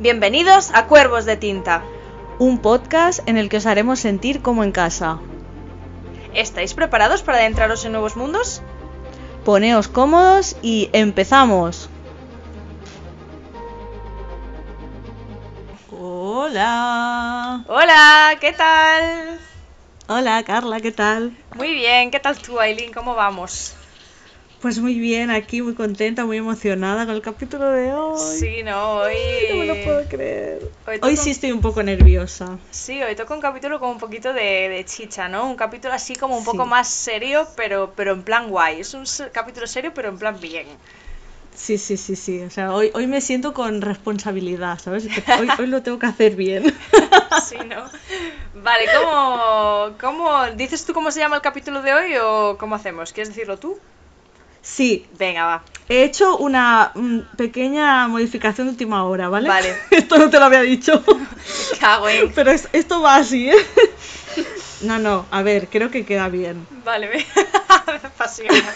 Bienvenidos a Cuervos de Tinta. Un podcast en el que os haremos sentir como en casa. ¿Estáis preparados para adentraros en nuevos mundos? Poneos cómodos y empezamos. Hola. Hola, ¿qué tal? Hola, Carla, ¿qué tal? Muy bien, ¿qué tal tú, Aileen? ¿Cómo vamos? Pues muy bien, aquí muy contenta, muy emocionada con el capítulo de hoy. Sí, no, hoy... Ay, no me lo puedo creer. Hoy sí estoy un poco nerviosa. Sí, hoy toca un capítulo con un poquito de, de chicha, ¿no? Un capítulo así como un poco más serio, pero, pero en plan guay. Es un capítulo serio, pero en plan bien. Sí, sí, sí, sí. O sea, hoy, hoy me siento con responsabilidad, ¿sabes? Hoy, hoy lo tengo que hacer bien. Sí, ¿no? Vale, ¿cómo, ¿cómo... ¿Dices tú cómo se llama el capítulo de hoy o cómo hacemos? ¿Quieres decirlo tú? Sí, Venga, va. he hecho una mm, pequeña modificación de última hora, ¿vale? Vale. Esto no te lo había dicho. Cago en... Pero es- esto va así, ¿eh? No, no, a ver, creo que queda bien. Vale, me, me apasiona.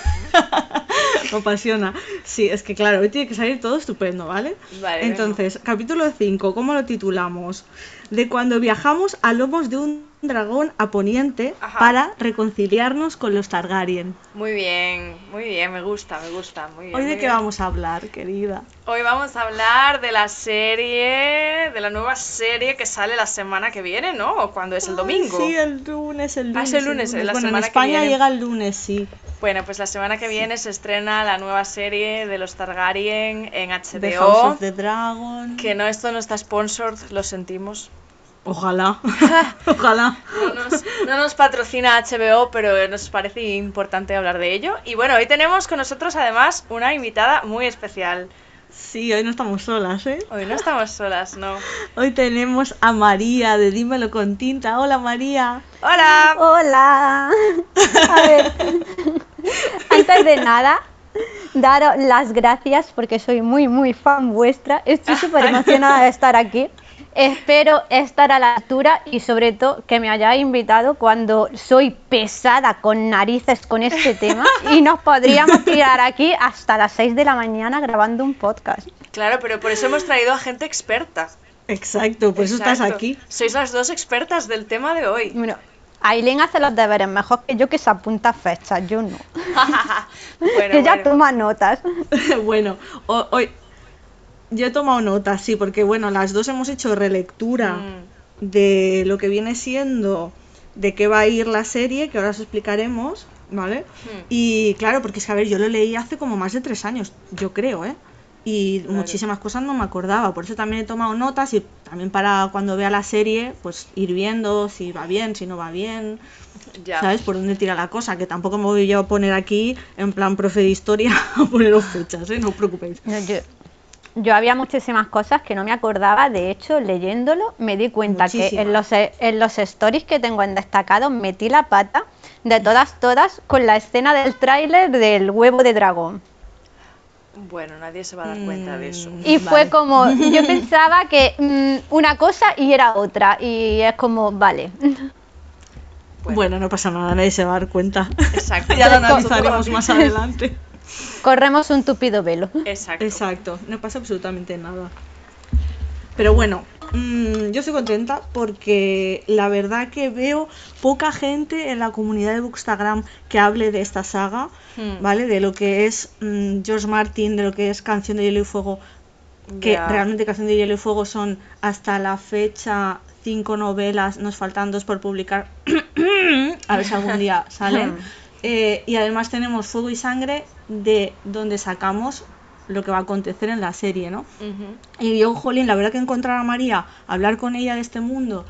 Me apasiona. Sí, es que claro, hoy tiene que salir todo estupendo, ¿vale? Vale, Entonces, capítulo 5, ¿cómo lo titulamos? De cuando viajamos a lomos de un dragón a poniente Ajá. para reconciliarnos con los Targaryen. Muy bien, muy bien, me gusta, me gusta. Muy bien, ¿Hoy muy de qué bien. vamos a hablar, querida? Hoy vamos a hablar de la serie, de la nueva serie que sale la semana que viene, ¿no? ¿O cuando es el domingo? Ay, Sí, el lunes, el Ah, lunes. es el lunes, la Bueno, semana en que España viene. llega el lunes, sí. Bueno, pues la semana que viene se estrena la nueva serie de los Targaryen en The House HBO. of the Dragon. Que no, esto no está sponsored, lo sentimos. Ojalá. Ojalá. No nos, no nos patrocina HBO, pero nos parece importante hablar de ello. Y bueno, hoy tenemos con nosotros además una invitada muy especial. Sí, hoy no estamos solas, ¿eh? Hoy no estamos solas, no. Hoy tenemos a María de Dímelo con Tinta. Hola, María. ¡Hola! Hola. A ver, antes de nada, daros las gracias porque soy muy, muy fan vuestra. Estoy súper emocionada de estar aquí. Espero estar a la altura y sobre todo que me hayáis invitado cuando soy pesada con narices con este tema y nos podríamos tirar aquí hasta las 6 de la mañana grabando un podcast. Claro, pero por eso hemos traído a gente experta. Exacto, por eso estás aquí. Sois las dos expertas del tema de hoy. Bueno, Aileen hace los deberes mejor que yo que se apunta fechas, yo no. bueno, Ella bueno. toma notas. bueno, ho- hoy yo he tomado nota, sí, porque bueno, las dos hemos hecho relectura Mm, de lo que viene siendo de qué va a ir la serie, que ahora os explicaremos, ¿vale? Hmm. Y claro, porque es que a ver, yo lo leí hace como más de tres años, yo creo, ¿eh? Y Claro. muchísimas cosas no me acordaba, por eso también he tomado notas y también para cuando vea la serie, pues ir viendo si va bien, si no va bien, ya. ¿sabes? Por dónde tira la cosa, que tampoco me voy yo a poner aquí en plan profe de historia a poneros fechas, ¿eh? No os preocupéis. No, yo, yo había muchísimas cosas que no me acordaba, de hecho, leyéndolo me di cuenta que en los, en los stories que tengo en destacado metí la pata de todas, todas con la escena del tráiler del huevo de dragón. Bueno, nadie se va a dar cuenta de eso. Mm. Y Vale. fue como, yo pensaba que mm, una cosa y era otra, y es como, vale. Bueno. no pasa nada, nadie se va a dar cuenta. Exacto. ya lo analizaremos más adelante. Corremos un tupido velo. Exacto. Exacto, no pasa absolutamente nada. Pero bueno, mm, yo estoy contenta porque la verdad que veo poca gente en la comunidad de Bookstagram que hable de esta saga, Hmm. ¿vale? De lo que es mm, George Martin, de lo que es Canción de Hielo y Fuego, que realmente Canción de Hielo y Fuego son hasta la fecha cinco novelas, nos faltan dos por publicar, a ver si algún día salen. Eh, y además tenemos Fuego y Sangre, de donde sacamos lo que va a acontecer en la serie, ¿no? Y yo, jolín, la verdad que encontrar a María, hablar con ella de este mundo,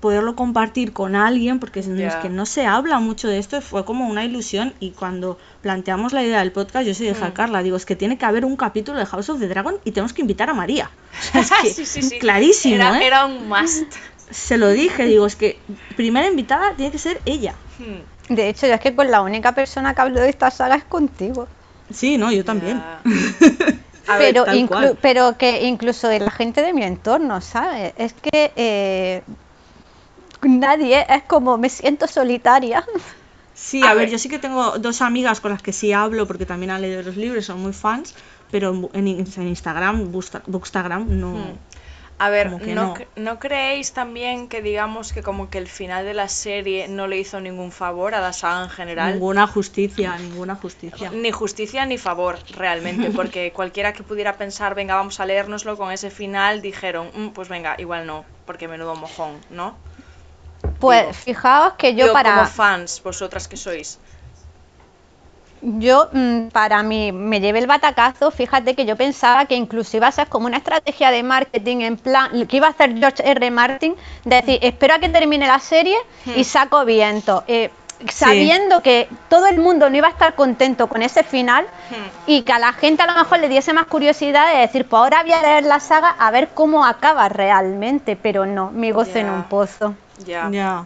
poderlo compartir con alguien, porque es, es que no se habla mucho de esto, fue como una ilusión. Y cuando planteamos la idea del podcast, yo dije a Mm. Carla, digo, es que tiene que haber un capítulo de House of the Dragon y tenemos que invitar a María. Es que sí, sí, sí. clarísimo, Era, ¿eh? era un must. Se lo dije, digo, es que primera invitada tiene que ser ella. Hmm. De hecho, yo es que con la única persona que hablo de esta saga es contigo. Sí, no, yo también. Ver, pero, tal inclu- cual. pero que incluso de la gente de mi entorno, ¿sabes? Es que eh, nadie es como me siento solitaria. Sí, A a, ver, ver. yo sí que tengo dos amigas con las que sí hablo porque también han leído los libros, son muy fans, pero en, en Instagram, Booksta- Bookstagram, no. Hmm. A ver, Como que ¿no, no. cre- ¿no creéis también que digamos que como que el final de la serie no le hizo ningún favor a la saga en general? Ninguna justicia, ninguna justicia. Ni justicia ni favor, realmente, porque cualquiera que pudiera pensar, venga, vamos a leérnoslo con ese final, dijeron, "Mm, pues venga, igual no, porque menudo mojón, ¿no? Pues Digo. fijaos que yo Digo, para como fans, vosotras que sois. Yo mm, para mí me llevé el batacazo, fíjate que yo pensaba que incluso iba a ser como una estrategia de marketing en plan que iba a hacer George R. Martin, de decir, espero a que termine la serie y saco viento. Eh, sabiendo que todo el mundo no iba a estar contento con ese final y que a la gente a lo mejor le diese más curiosidad de decir, pues ahora voy a leer la saga a ver cómo acaba realmente, pero no, mi gozo en un pozo. Ya, ya,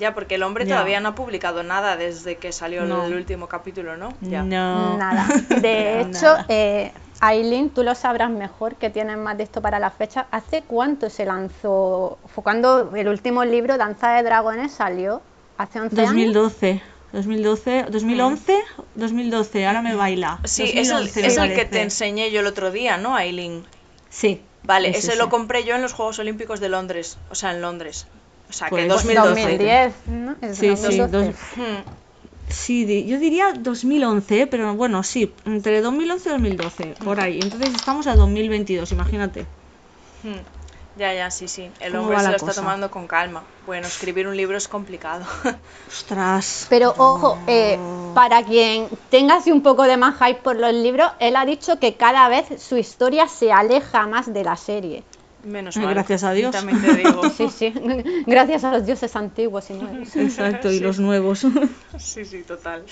Ya. porque el hombre Ya. todavía no ha publicado nada desde que salió No. el último capítulo, ¿no? Ya. No. Nada. De hecho, Nada. eh, Aileen, tú lo sabrás mejor, que tienes más de esto para la fecha. ¿Hace cuánto se lanzó? Fue cuando el último libro, Danza de Dragones, salió. ¿Hace 11 años? 2012. 2012, 2011, 2012, ahora me baila. Sí, es el, 2011 me es el que te enseñé yo el otro día, ¿no, Aileen? Sí. Vale, es ese lo compré yo en los Juegos Olímpicos de Londres, o sea, en Londres. O sea, que Pues 2012. 2010, ¿no? Es Sí, sí, 2012. dos- Hmm. Sí, yo diría 2011, pero bueno, sí, entre 2011 y 2012, por ahí. Entonces estamos a 2022, imagínate. Hmm. Ya, ya, sí, sí. El ¿Cómo hombre se lo está cosa? tomando con calma. Bueno, escribir un libro es complicado. Ostras. Pero ojo, eh, para quien tenga así un poco de más hype por los libros, él ha dicho que cada vez su historia se aleja más de la serie. Menos Ay, mal. gracias a Dios. También te digo. Sí, sí, gracias a los dioses antiguos y nuevos. Exacto, y los nuevos. Sí, sí, total.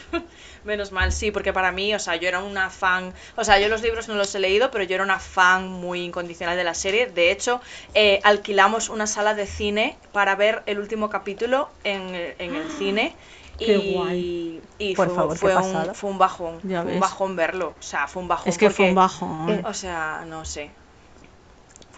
Menos mal, sí, porque para mí, o sea, yo era una fan, o sea, yo los libros no los he leído, pero yo era una fan muy incondicional de la serie. De hecho, eh, alquilamos una sala de cine para ver el último capítulo en, el- en el cine. Qué y, guay. y Por fue, favor, qué fue un, pasada. fue un bajón, Ya fue un ves. bajón verlo, o sea, fue un bajón. es que fue porque- un bajo. O sea, no sé.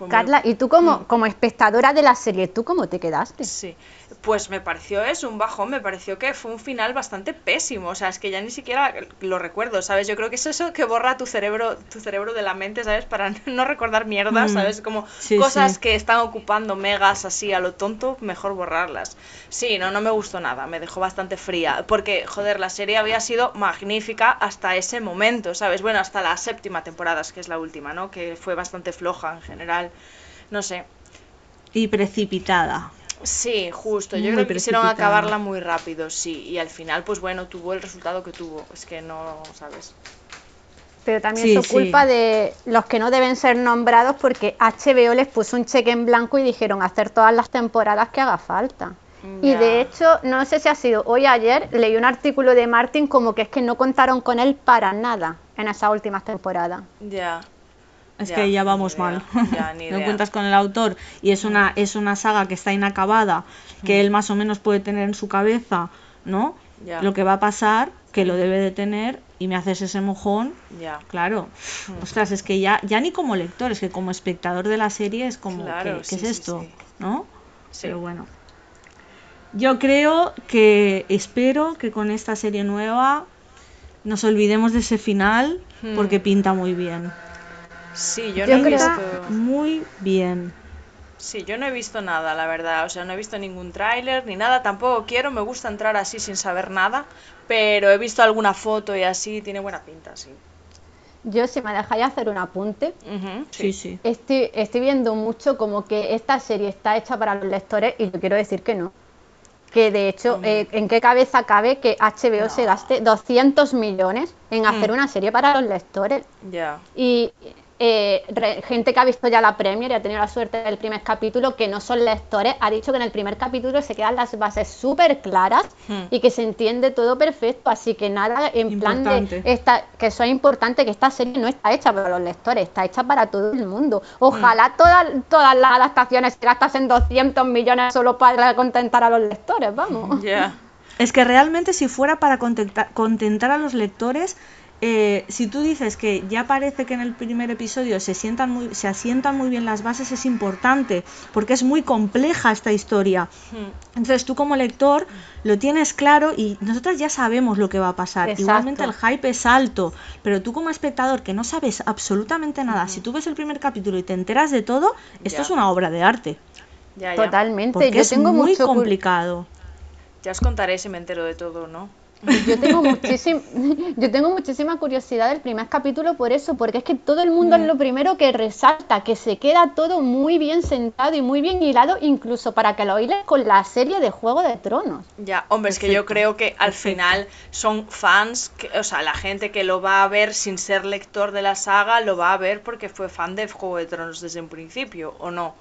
Fue muy- Carla, ¿y tú como, como espectadora de la serie, tú cómo te quedaste? Sí, pues me pareció eso, un bajón, me pareció que fue un final bastante pésimo, o sea, es que ya ni siquiera lo recuerdo, ¿sabes? Yo creo que es eso que borra tu cerebro, tu cerebro de la mente, ¿sabes? Para no recordar mierdas, Mm, ¿sabes? Como sí, cosas sí. que están ocupando megas así a lo tonto, mejor borrarlas. Sí, no, no me gustó nada, me dejó bastante fría, porque, joder, la serie había sido magnífica hasta ese momento, ¿sabes? Bueno, hasta la séptima temporada, que es la última, ¿no? Que fue bastante floja en general, no sé. Y precipitada. Sí, justo. Yo Muy creo que quisieron acabarla muy rápido, sí. Y al final, pues bueno, tuvo el resultado que tuvo. Es que no, ¿sabes? Pero también Sí, es sí. culpa de los que no deben ser nombrados porque HBO les puso un cheque en blanco y dijeron hacer todas las temporadas que haga falta. Y de hecho, no sé si ha sido hoy o ayer, leí un artículo de Martin como que es que no contaron con él para nada en esas últimas temporadas. Ya. Es Ya, que ya vamos mal. ya, no cuentas con el autor y es una, es una saga que está inacabada, que él más o menos puede tener en su cabeza, ¿no? Ya. Lo que va a pasar, que lo debe de tener, y me haces ese mojón, Ya. claro. Ostras, es que ya, ya ni como lector, es que como espectador de la serie es como, Claro, ¿qué, es esto? sí. ¿No? Pero bueno. Yo creo que, espero que con esta serie nueva nos olvidemos de ese final, porque pinta muy bien. Sí, yo, Yo no he visto. Muy bien. Sí, yo no he visto nada, la verdad. O sea, no he visto ningún tráiler ni nada. Tampoco quiero. Me gusta entrar así sin saber nada. Pero he visto alguna foto y así. Tiene buena pinta, sí. Yo, si me dejáis hacer un apunte, Sí, sí. estoy, estoy viendo mucho como que esta serie está hecha para los lectores y yo quiero decir que no. Que de hecho, eh, ¿en qué cabeza cabe que HBO se gaste 200 millones en hacer Mm. una serie para los lectores? Ya. Y eh, re- gente que ha visto ya la Premier y ha tenido la suerte del primer capítulo, que no son lectores, ha dicho que en el primer capítulo se quedan las bases súper claras Hmm. y que se entiende todo perfecto. Así que nada, en plan de esta, que eso es importante, que esta serie no está hecha para los lectores, está hecha para todo el mundo. Ojalá todas, todas las adaptaciones se gastasen 200 millones solo para contentar a los lectores, vamos. Ya. Es que realmente si fuera para contentar, contentar a los lectores, eh, si tú dices que ya parece que en el primer episodio se, sientan muy, se asientan muy bien las bases, es importante, porque es muy compleja esta historia. Hmm. Entonces tú como lector lo tienes claro y nosotros ya sabemos lo que va a pasar. Exacto. Igualmente el hype es alto, pero tú como espectador que no sabes absolutamente nada, si tú ves el primer capítulo y te enteras de todo, esto Ya. es una obra de arte, Ya, ya. Totalmente. porque Yo es tengo muy mucho complicado. Ya os contaré si me entero de todo, ¿no? Yo tengo, muchísim- yo tengo muchísima curiosidad del primer capítulo por eso, porque es que todo el mundo es lo primero que resalta, que se queda todo muy bien sentado y muy bien hilado, incluso para que lo hiles con la serie de Juego de Tronos. Ya, hombre, es que yo creo que al final son fans, que- o sea, la gente que lo va a ver sin ser lector de la saga, lo va a ver porque fue fan de Juego de Tronos desde un principio, ¿o no?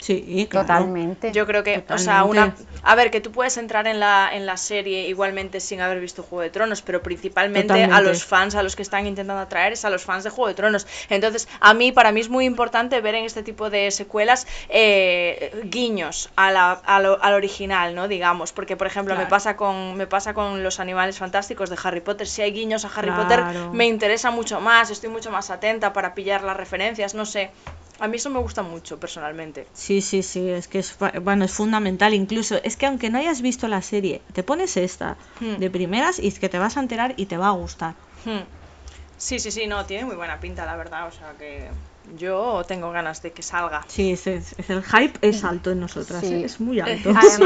Sí, claro. Totalmente. Yo creo que, o sea, una... A ver, que tú puedes entrar en la, en la serie igualmente sin haber visto Juego de Tronos, pero principalmente a los fans a los que están intentando atraer es a los fans de Juego de Tronos. Entonces, a mí, para mí es muy importante ver en este tipo de secuelas eh, guiños a la- a lo- al original, ¿no? Digamos, porque, por ejemplo, me pasa con me pasa con los animales fantásticos de Harry Potter. Si hay guiños a Harry Claro. Potter, me interesa mucho más, estoy mucho más atenta para pillar las referencias, no sé. A mí eso me gusta mucho, personalmente. Sí, sí, sí, es que es, bueno, es fundamental. Incluso es que aunque no hayas visto la serie, te pones esta Hmm. de primeras y es que te vas a enterar y te va a gustar. Hmm. Sí, sí, sí, no, tiene muy buena pinta, la verdad. O sea que yo tengo ganas de que salga. Sí, es, el hype es alto en nosotras, Sí. ¿eh? es muy alto. Sí,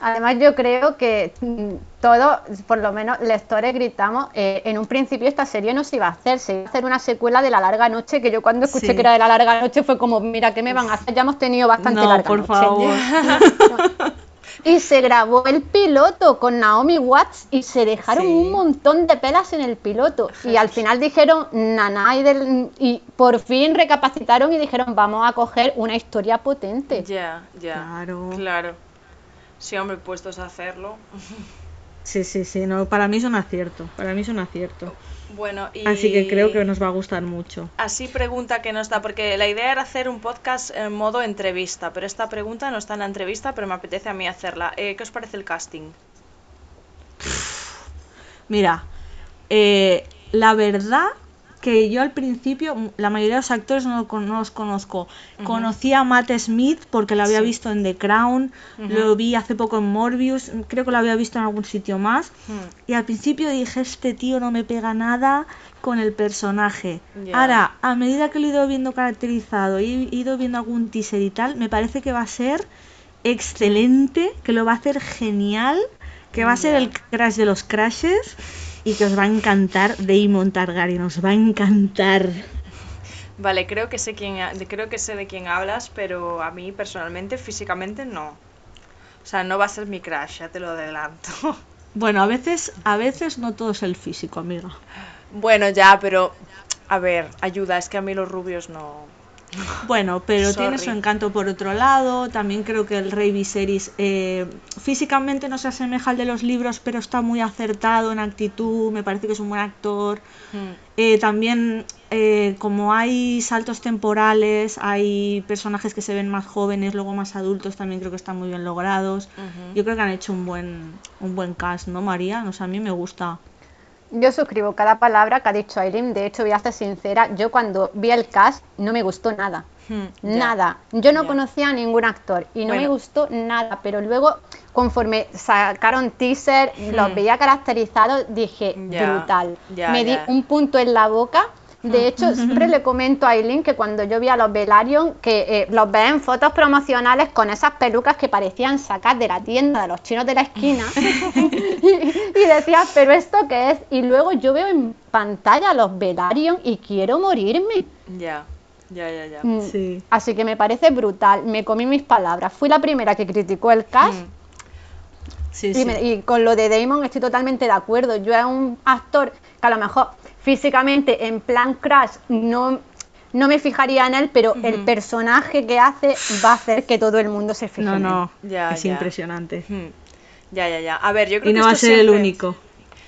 Además, yo creo que mm, todos, por lo menos lectores, gritamos, eh, en un principio esta serie no se iba a hacer, se iba a hacer una secuela de La Larga Noche, que yo cuando escuché Sí. que era de La Larga Noche fue como, mira, ¿qué me van a hacer? Ya hemos tenido bastante no, larga por noche. favor. Y se grabó el piloto con Naomi Watts y se dejaron Sí. un montón de pelas en el piloto. Y al final dijeron, naná, y, del- y por fin recapacitaron y dijeron, vamos a coger una historia potente. Ya, ya. Claro. Claro. Sí, hombre, puestos a hacerlo. Sí, sí, sí, no, para mí es un acierto, para mí es un acierto. Bueno, y... Así que creo que nos va a gustar mucho. Así pregunta que no está, porque la idea era hacer un podcast en modo entrevista, pero esta pregunta no está en la entrevista, pero me apetece a mí hacerla. Eh, ¿Qué os parece el casting? Mira, eh, la verdad que yo al principio, m- la mayoría de los actores no, no los conozco. Conocí a Matt Smith porque lo había Sí. visto en The Crown, lo vi hace poco en Morbius, creo que lo había visto en algún sitio más. Y al principio dije, este tío no me pega nada con el personaje. Ya. Ahora, a medida que lo he ido viendo caracterizado y he ido viendo algún teaser y tal, me parece que va a ser excelente, que lo va a hacer genial, que va a ser el crash de los crashes y que os va a encantar Damon Targaryen, os va a encantar. Vale, creo que sé quién, creo que sé de quién hablas, pero a mí personalmente, físicamente no. O sea, no va a ser mi crush, ya te lo adelanto. Bueno, a veces, a veces no todo es el físico, amiga. Bueno, ya, pero a ver, ayuda, es que a mí los rubios no. Bueno, pero tiene su encanto por otro lado. También creo que el Rey Viserys eh, físicamente no se asemeja al de los libros, pero está muy acertado en actitud. Me parece que es un buen actor. Eh, también, eh, como hay saltos temporales, hay personajes que se ven más jóvenes, luego más adultos, también creo que están muy bien logrados. Yo creo que han hecho un buen, un buen cast, ¿no, María? No sé, a mí me gusta. Yo suscribo cada palabra que ha dicho Aileen. De hecho, voy a ser sincera, yo cuando vi el cast no me gustó nada. Hmm, ya. Nada. Yo no Ya. conocía a ningún actor y no me gustó nada. Pero luego, conforme sacaron teaser, los Hmm. veía caracterizados, dije, Ya, brutal. me di un punto en la boca. De hecho, siempre le comento a Aileen que cuando yo vi a los Velaryon, que eh, los ve en fotos promocionales con esas pelucas que parecían sacar de la tienda de los chinos de la esquina. y, y decía, ¿pero esto qué es? Y luego yo veo en pantalla a los Velaryon y quiero morirme. Ya, ya, ya, ya. Mm, Sí. Así que me parece brutal, me comí mis palabras. Fui la primera que criticó el cast Hmm. Sí, y, sí. me- y con lo de Damon estoy totalmente de acuerdo. Yo es un actor que a lo mejor físicamente en plan crash no, no me fijaría en él, pero el personaje que hace va a hacer que todo el mundo se fije No, en él. no, Ya, es ya. impresionante. Hmm. Ya, ya, ya. A ver, yo creo Y que no va a ser el único.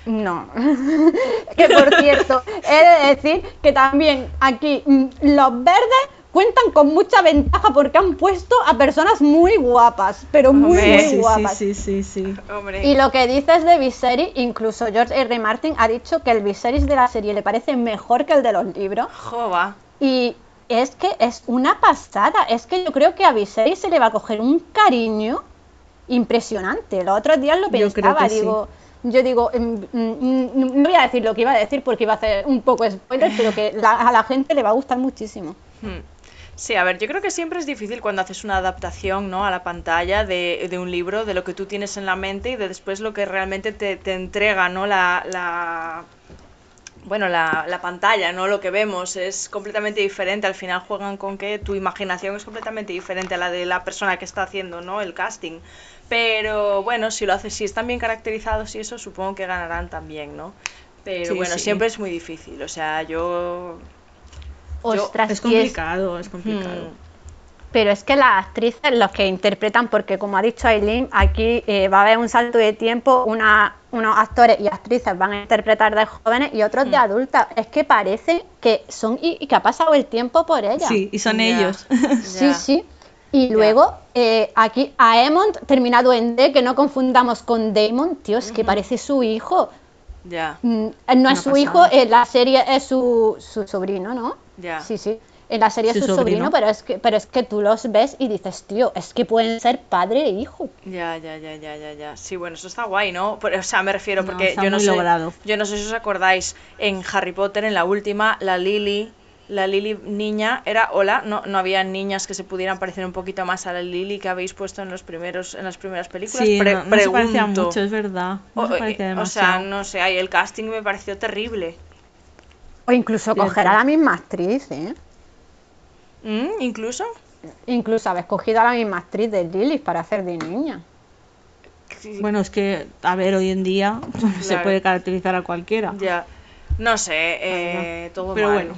No. que por cierto, he de decir que también aquí mm, los verdes cuentan con mucha ventaja porque han puesto a personas muy guapas, pero muy, Hombre, muy Sí, sí, guapas. sí, sí, sí. Hombre. Y lo que dices de Viserys, incluso George R. Martin ha dicho que el Viserys de la serie le parece mejor que el de los libros. Jova. Y es que es una pasada. Es que yo creo que a Viserys se le va a coger un cariño impresionante. Los otros días lo Yo creo pensaba, sí. digo. Yo digo, mm, mm, mm, no voy a decir lo que iba a decir porque iba a hacer un poco spoiler, pero que la- a la gente le va a gustar muchísimo. Hmm. Sí, a ver, yo creo que siempre es difícil cuando haces una adaptación, ¿no? A la pantalla de, de un libro, de lo que tú tienes en la mente y de después lo que realmente te, te entrega, ¿no? La, la, bueno, la, la pantalla, ¿no? Lo que vemos es completamente diferente. Al final juegan con que tu imaginación es completamente diferente a la de la persona que está haciendo, ¿no? El casting. Pero bueno, si lo haces, si están bien caracterizados y eso, supongo que ganarán también, ¿no? Pero Sí, bueno, sí. siempre es muy difícil. O sea, yo... Yo- Es complicado, es complicado. Hmm. Pero es que las actrices, los que interpretan, porque como ha dicho Aileen, aquí eh, va a haber un salto de tiempo, una, unos actores y actrices van a interpretar de jóvenes y otros Mm. de adultas. Es que parece que son y, y que ha pasado el tiempo por ellas. Sí, y son ellos. sí, sí. Y luego eh, aquí a Emond, terminado en D, que no confundamos con Damon, tío, es que parece su hijo. Ya, Mm, No es su hijo, en la serie es su, su sobrino, ¿no? Ya. Sí, sí. En la serie es Su su sobrino, sobrino. pero es que pero es que tú los ves y dices, tío, es que pueden ser padre e hijo. Ya, ya, ya, ya, ya, ya. Sí, bueno, eso está guay, ¿no? Pero, o sea, me refiero No, porque yo no sé, logrado. yo no sé si os acordáis en Harry Potter en la última la Lily, la Lily niña era hola, no no había niñas que se pudieran parecer un poquito más a la Lily que habéis puesto en los primeros en las primeras películas. Sí, Pre- no, no se parecía pregunto. mucho, es verdad. No O, se parecía o sea, no sé, ahí el casting me pareció terrible. O incluso Cierto. coger a la misma actriz, ¿eh? ¿Mm? Incluso Incluso habéis cogido a la misma actriz de Lilith para hacer de niña. Bueno, es que, a ver, hoy en día se puede caracterizar a cualquiera. Ya, no sé, eh, todo Pero mal. bueno.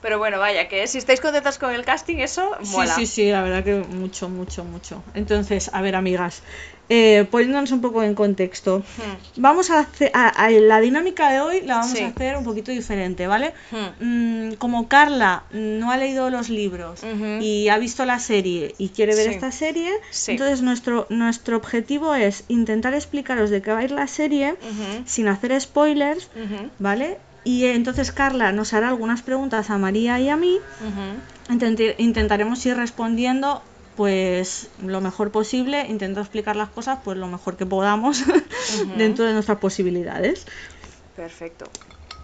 Pero bueno, vaya, que si estáis contentas con el casting, eso Sí, mola. sí, sí, la verdad que mucho, mucho, mucho. Entonces, a ver, amigas, eh, poniéndonos un poco en contexto, Hmm, vamos a hacer, a- a- la dinámica de hoy la vamos Sí. a hacer un poquito diferente, ¿vale? hmm. Mm, como Carla no ha leído los libros y ha visto la serie y quiere ver Sí. esta serie, Sí. entonces nuestro, nuestro objetivo es intentar explicaros de qué va a ir la serie sin hacer spoilers, ¿vale? Y entonces Carla nos hará algunas preguntas a María y a mí. intentaremos ir respondiendo pues lo mejor posible, intento explicar las cosas pues lo mejor que podamos dentro de nuestras posibilidades. Perfecto.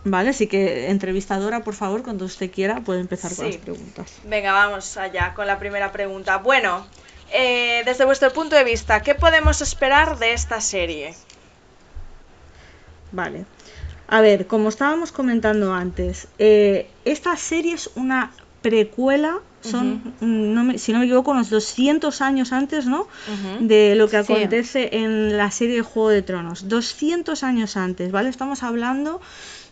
Vale, así que entrevistadora, por favor, cuando usted quiera, puede empezar con las preguntas. Venga, vamos allá con la primera pregunta. Bueno, eh, desde vuestro punto de vista, ¿qué podemos esperar de esta serie? Vale. A ver, como estábamos comentando antes, eh, esta serie es una precuela, son, mm, no me- si no me equivoco, unos 200 años antes, ¿no? De lo que Sí. acontece en la serie de Juego de Tronos. 200 años antes, ¿vale? Estamos hablando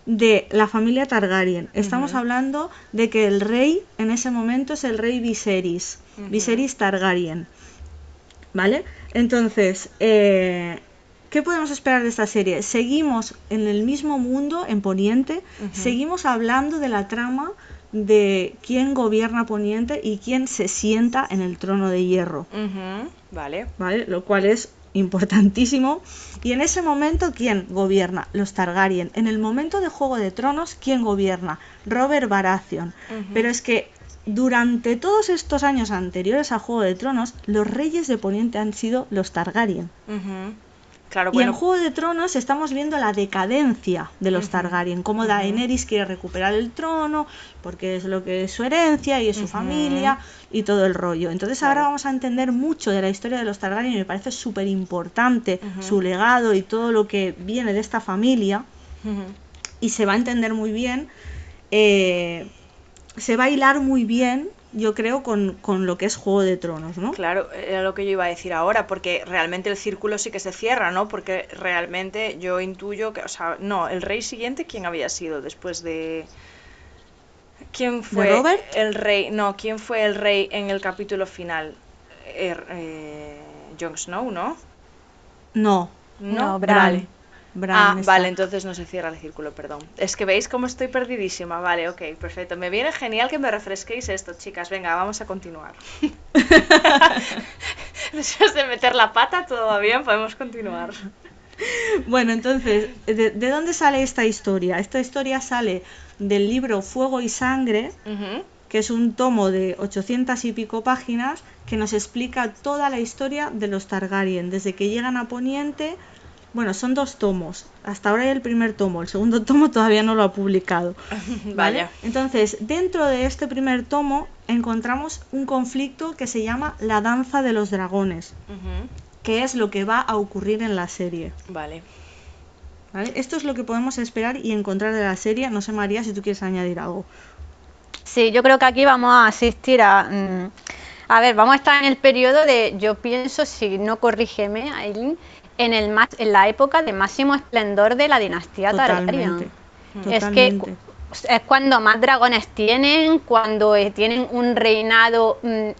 de la familia Targaryen. Estamos hablando de que el rey en ese momento es el rey Viserys. Viserys Targaryen. ¿Vale? Entonces, eh, ¿qué podemos esperar de esta serie? Seguimos en el mismo mundo, en Poniente, seguimos hablando de la trama de quién gobierna Poniente y quién se sienta en el trono de hierro, Ujú, Vale. ¿vale? Lo cual es importantísimo. Y en ese momento, ¿quién gobierna? Los Targaryen. En el momento de Juego de Tronos, ¿quién gobierna? Robert Baratheon. Pero es que durante todos estos años anteriores a Juego de Tronos, los reyes de Poniente han sido los Targaryen. Claro, Y bueno. en Juego de Tronos estamos viendo la decadencia de los. Targaryen, como Daenerys quiere recuperar el trono, porque es lo que es su herencia y es su familia y todo el rollo. Entonces ahora vamos a entender mucho de la historia de los Targaryen y me parece súper importante su legado y todo lo que viene de esta familia y se va a entender muy bien, eh, se va a hilar muy bien, yo creo, con, con lo que es Juego de Tronos, ¿no? Claro, era lo que yo iba a decir ahora, porque realmente el círculo sí que se cierra, ¿no? Porque realmente yo intuyo que, o sea, no, el rey siguiente, ¿quién había sido después de... ¿Quién fue Robert? el rey? No, ¿quién fue el rey en el capítulo final? Er- eh, Jon Snow, ¿no? No, No, Bran. Vale. Ah, vale, entonces no se cierra el círculo, perdón. Es que veis cómo estoy perdidísima. Vale, ok, perfecto. Me viene genial que me refresquéis esto, chicas. Venga, vamos a continuar. Después de meter la pata, todo va bien, podemos continuar. Bueno, entonces, ¿de, de dónde sale esta historia? Esta historia sale del libro Fuego y Sangre, que es un tomo de 800 y pico páginas que nos explica toda la historia de los Targaryen, desde que llegan a Poniente. Bueno, son dos tomos. Hasta ahora hay el primer tomo, el segundo tomo todavía no lo ha publicado. ¿vale? Vaya. Entonces, dentro de este primer tomo encontramos un conflicto que se llama la danza de los dragones, que es lo que va a ocurrir en la serie. Vale. ¿vale? Esto es lo que podemos esperar y encontrar de la serie. No sé, María, si tú quieres añadir algo. Sí, yo creo que aquí vamos a asistir a... mm, a ver, vamos a estar en el periodo de, yo pienso, si no corrígeme, Aileen, en, el más, en la época de máximo esplendor de la dinastía Totalmente. Targaryen. Es que es cuando más dragones tienen, cuando eh, tienen un reinado, mm,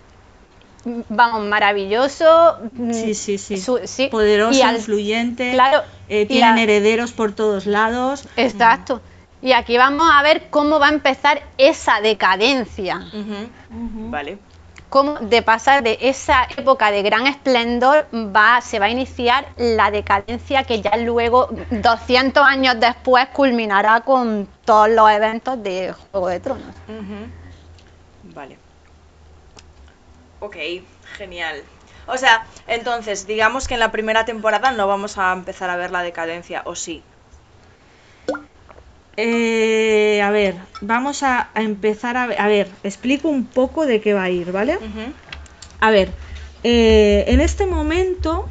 vamos, maravilloso. mm, Sí, sí, sí. su- sí, Poderoso, y al- influyente. Claro, eh, y tienen a- herederos por todos lados. Exacto. Y aquí vamos a ver cómo va a empezar esa decadencia. Vale. Cómo de pasar de esa época de gran esplendor va, se va a iniciar la decadencia que ya luego, 200 años después, culminará con todos los eventos de Juego de Tronos. Vale. Ok, genial. O sea, entonces, digamos que en la primera temporada no vamos a empezar a ver la decadencia, ¿o sí? Eh, a ver, vamos a, a empezar a ver. A ver, explico un poco de qué va a ir, ¿vale? A ver, eh, en este momento.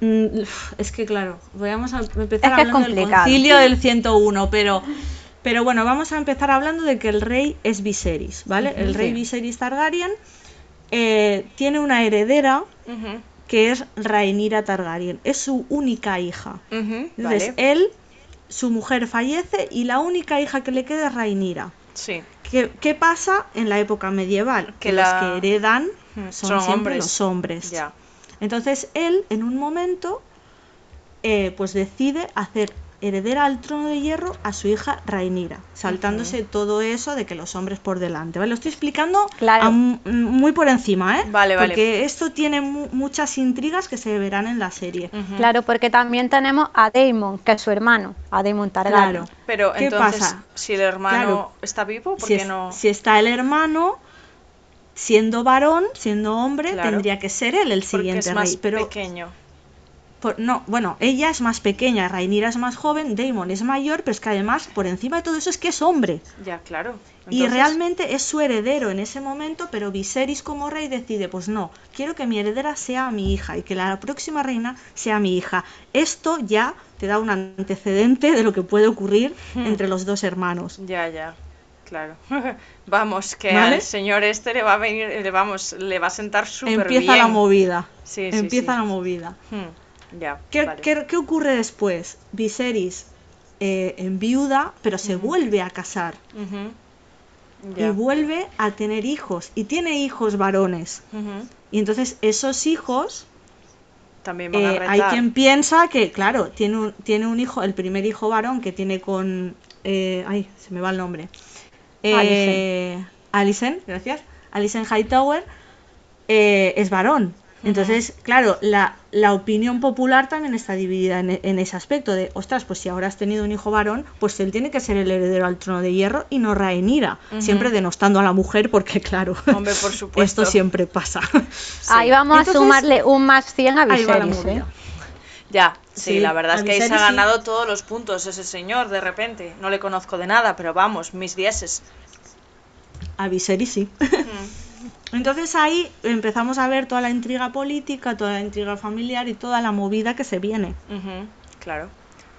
mm, es que claro, vamos a empezar Es que hablando del concilio del 101, pero. Pero bueno, vamos a empezar hablando de que el rey es Viserys, ¿vale? El rey Sí. Viserys Targaryen eh, tiene una heredera que es Rhaenyra Targaryen. Es su única hija. Entonces, Vale. él, su mujer fallece y la única hija que le queda es Rhaenyra. Sí. ¿Qué, qué pasa en la época medieval? Que Que la- los que heredan son, son siempre hombres. los hombres. Ya. Entonces él, en un momento, eh, pues decide hacer heredera al trono de hierro a su hija Rhaenyra, saltándose todo eso de que los hombres por delante. ¿vale? Lo estoy explicando Claro. a muy por encima, ¿eh? Vale, vale. Porque esto tiene mu- muchas intrigas que se verán en la serie. Claro, porque también tenemos a Daemon, que es su hermano, a Daemon Targaryen. Claro. Pero ¿Qué entonces, pasa? si el hermano Claro. está vivo, ¿por si, qué es- no? si está el hermano, siendo varón, siendo hombre, Claro. tendría que ser él el Porque siguiente es más rey. Pero pequeño. Por- no, bueno, ella es más pequeña, Rhaenyra es más joven, Daemon es mayor, pero es que además, por encima de todo eso, es que es hombre. Ya, claro. Y realmente es su heredero en ese momento, pero Viserys como rey decide, pues no, quiero que mi heredera sea mi hija y que la próxima reina sea mi hija. Esto ya te da un antecedente de lo que puede ocurrir Hmm. entre los dos hermanos. Ya, ya, claro. vamos, que ¿Vale? al señor este le va a venir, le vamos, le va a sentar súper bien. Empieza la movida. Sí, sí, Empieza sí. la movida. Hmm, Ya, ¿Qué, vale. qué- qué ocurre después? Viserys eh, enviuda, pero se vuelve a casar y ya. vuelve a tener hijos y tiene hijos varones. Y entonces esos hijos, También van a eh, retar. hay quien piensa que, claro, tiene un, tiene un hijo, el primer hijo varón que tiene con... eh, ay, se me va el nombre. Eh, Alicent, gracias. Alicent Hightower eh, es varón. Entonces, claro, la, la opinión popular también está dividida en, en ese aspecto de, ostras, pues si ahora has tenido un hijo varón, pues él tiene que ser el heredero al trono de hierro y no Rhaenyra, Ujú. siempre denostando a la mujer porque, claro, Hombre, por supuesto. esto siempre pasa. Sí. Ahí vamos Entonces, a sumarle un más 100 a Ahí va la Viserys. ¿eh? Ya, sí, Sí, la verdad es que ahí se ha sí. ganado todos los puntos ese señor, de repente. No le conozco de nada, pero vamos, mis dieces. A Viserys sí. Entonces ahí empezamos a ver toda la intriga política, toda la intriga familiar y toda la movida que se viene. Claro.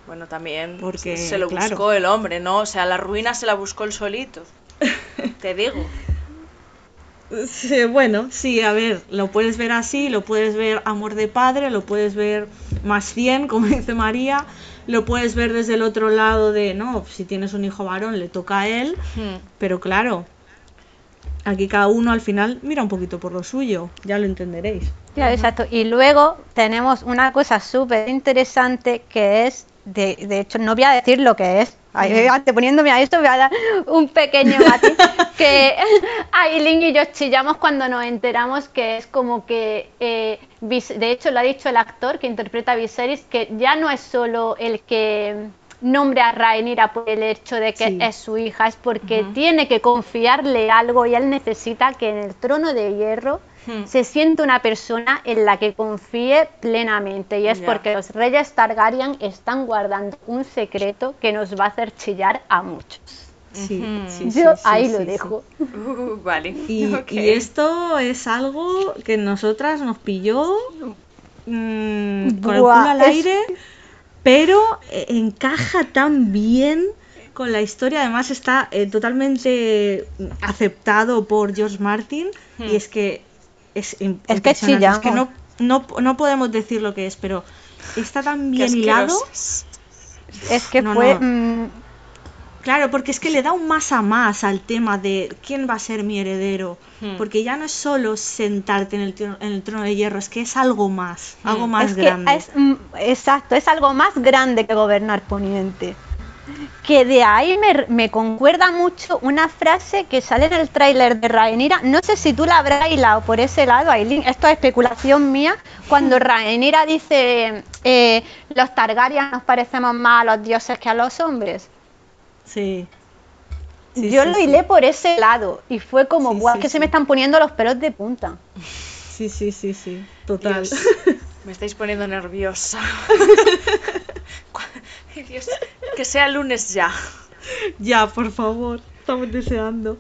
Bueno, también Porque, se lo claro. buscó el hombre, ¿no? O sea, la ruina se la buscó el solito. Te digo. Sí, bueno, sí, a ver, lo puedes ver así, lo puedes ver amor de padre, lo puedes ver más 100, como dice María, lo puedes ver desde el otro lado de, no, si tienes un hijo varón le toca a él, pero claro, Aquí cada uno al final mira un poquito por lo suyo, ya lo entenderéis. Claro, exacto. Y luego tenemos una cosa súper interesante que es, de, de hecho, no voy a decir lo que es. Ay, Anteponiéndome a esto, voy a dar un pequeño matiz que Aileen y yo chillamos cuando nos enteramos que es como que, eh, de hecho, lo ha dicho el actor que interpreta a Viserys, que ya no es solo el que nombre a Rhaenyra por el hecho de que Sí. es su hija, es porque tiene que confiarle algo y él necesita que en el trono de hierro Hmm. se siente una persona en la que confíe plenamente y es porque los reyes Targaryen están guardando un secreto que nos va a hacer chillar a muchos. Sí, sí, sí, Yo sí, ahí sí, lo sí. dejo. Uh, vale. Y, Ok. y esto es algo que nosotras nos pilló mm, con el culo al es- aire, pero eh, encaja tan bien con la historia. Además está eh, totalmente aceptado por George Martin y es que es, Es que impresionante. Es que no, no, no podemos decir lo que es, pero está tan bien hilado. Es que No, fue... no. mm, Claro, porque es que le da un más a más al tema de quién va a ser mi heredero. Hmm. Porque ya no es solo sentarte en el, trono, en el trono de hierro, es que es algo más, Hmm. algo más es que grande. es, mm, exacto, es algo más grande que gobernar Poniente. Que de ahí me, me concuerda mucho una frase que sale en el tráiler de Rhaenyra. No sé si tú la habrás hilado por ese lado, Aileen. Esto es especulación mía. Cuando Rhaenyra dice eh, los Targaryen nos parecemos más a los dioses que a los hombres. Sí. Sí, Yo sí, lo sí. hilé por ese lado y fue como, Sí, "Buah, sí, que sí. se me están poniendo los pelos de punta. Sí, sí, sí, sí, total. Dios, me estáis poniendo nerviosa. Dios, que sea lunes ya. ya, por favor, estamos deseando.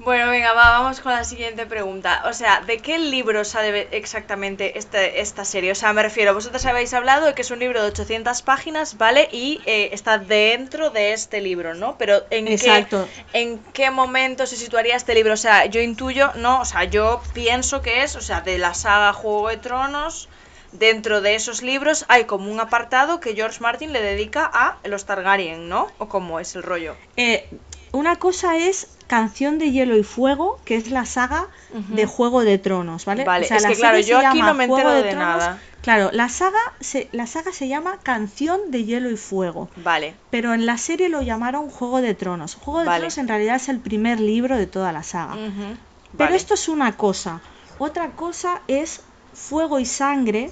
Bueno, venga, va, vamos con la siguiente pregunta. O sea, ¿de qué libro sale exactamente este, esta serie? O sea, me refiero, vosotros habéis hablado de que es un libro de 800 páginas, ¿vale? Y eh, está dentro de este libro, ¿no? Pero ¿en Exacto. qué, en qué momento se situaría este libro? O sea, yo intuyo, no, o sea, yo pienso que es, o sea, de la saga Juego de Tronos, dentro de esos libros hay como un apartado que George Martin le dedica a los Targaryen, ¿no? ¿O cómo es el rollo? Eh, una cosa es Canción de Hielo y Fuego, que es la saga de Juego de Tronos, ¿vale? Vale, es la que claro, yo aquí no me Juego entero de Tronos. nada. Claro, la saga, se, la saga se llama Canción de Hielo y Fuego. Vale. Pero en la serie lo llamaron Juego de Tronos. Juego de Vale. Tronos en realidad es el primer libro de toda la saga. Pero vale. esto es una cosa. Otra cosa es Fuego y Sangre,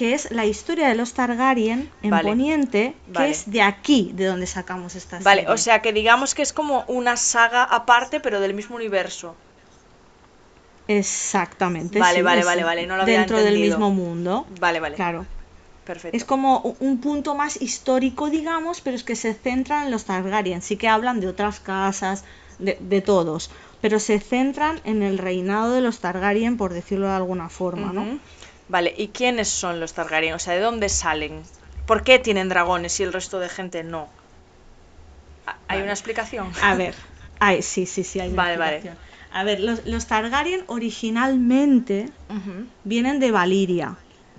que es la historia de los Targaryen en Vale. Poniente, que Vale. es de aquí de donde sacamos esta Vale, serie. o sea que digamos que es como una saga aparte, pero del mismo universo. Exactamente. Vale, sí, vale, vale, vale, no lo había Dentro del mismo mundo. Vale, vale. Claro. Perfecto. Es como un punto más histórico, digamos, pero es que se centran en los Targaryen. Sí que hablan de otras casas, de, de todos, pero se centran en el reinado de los Targaryen, por decirlo de alguna forma, ¿no? Vale, ¿y quiénes son los Targaryen? O sea, ¿de dónde salen? ¿Por qué tienen dragones y el resto de gente no? ¿Ha- ¿Hay Vale. una explicación? A ver, ay, sí, sí, sí, hay una Vale, vale. explicación. A ver, los, los Targaryen originalmente vienen de Valiria.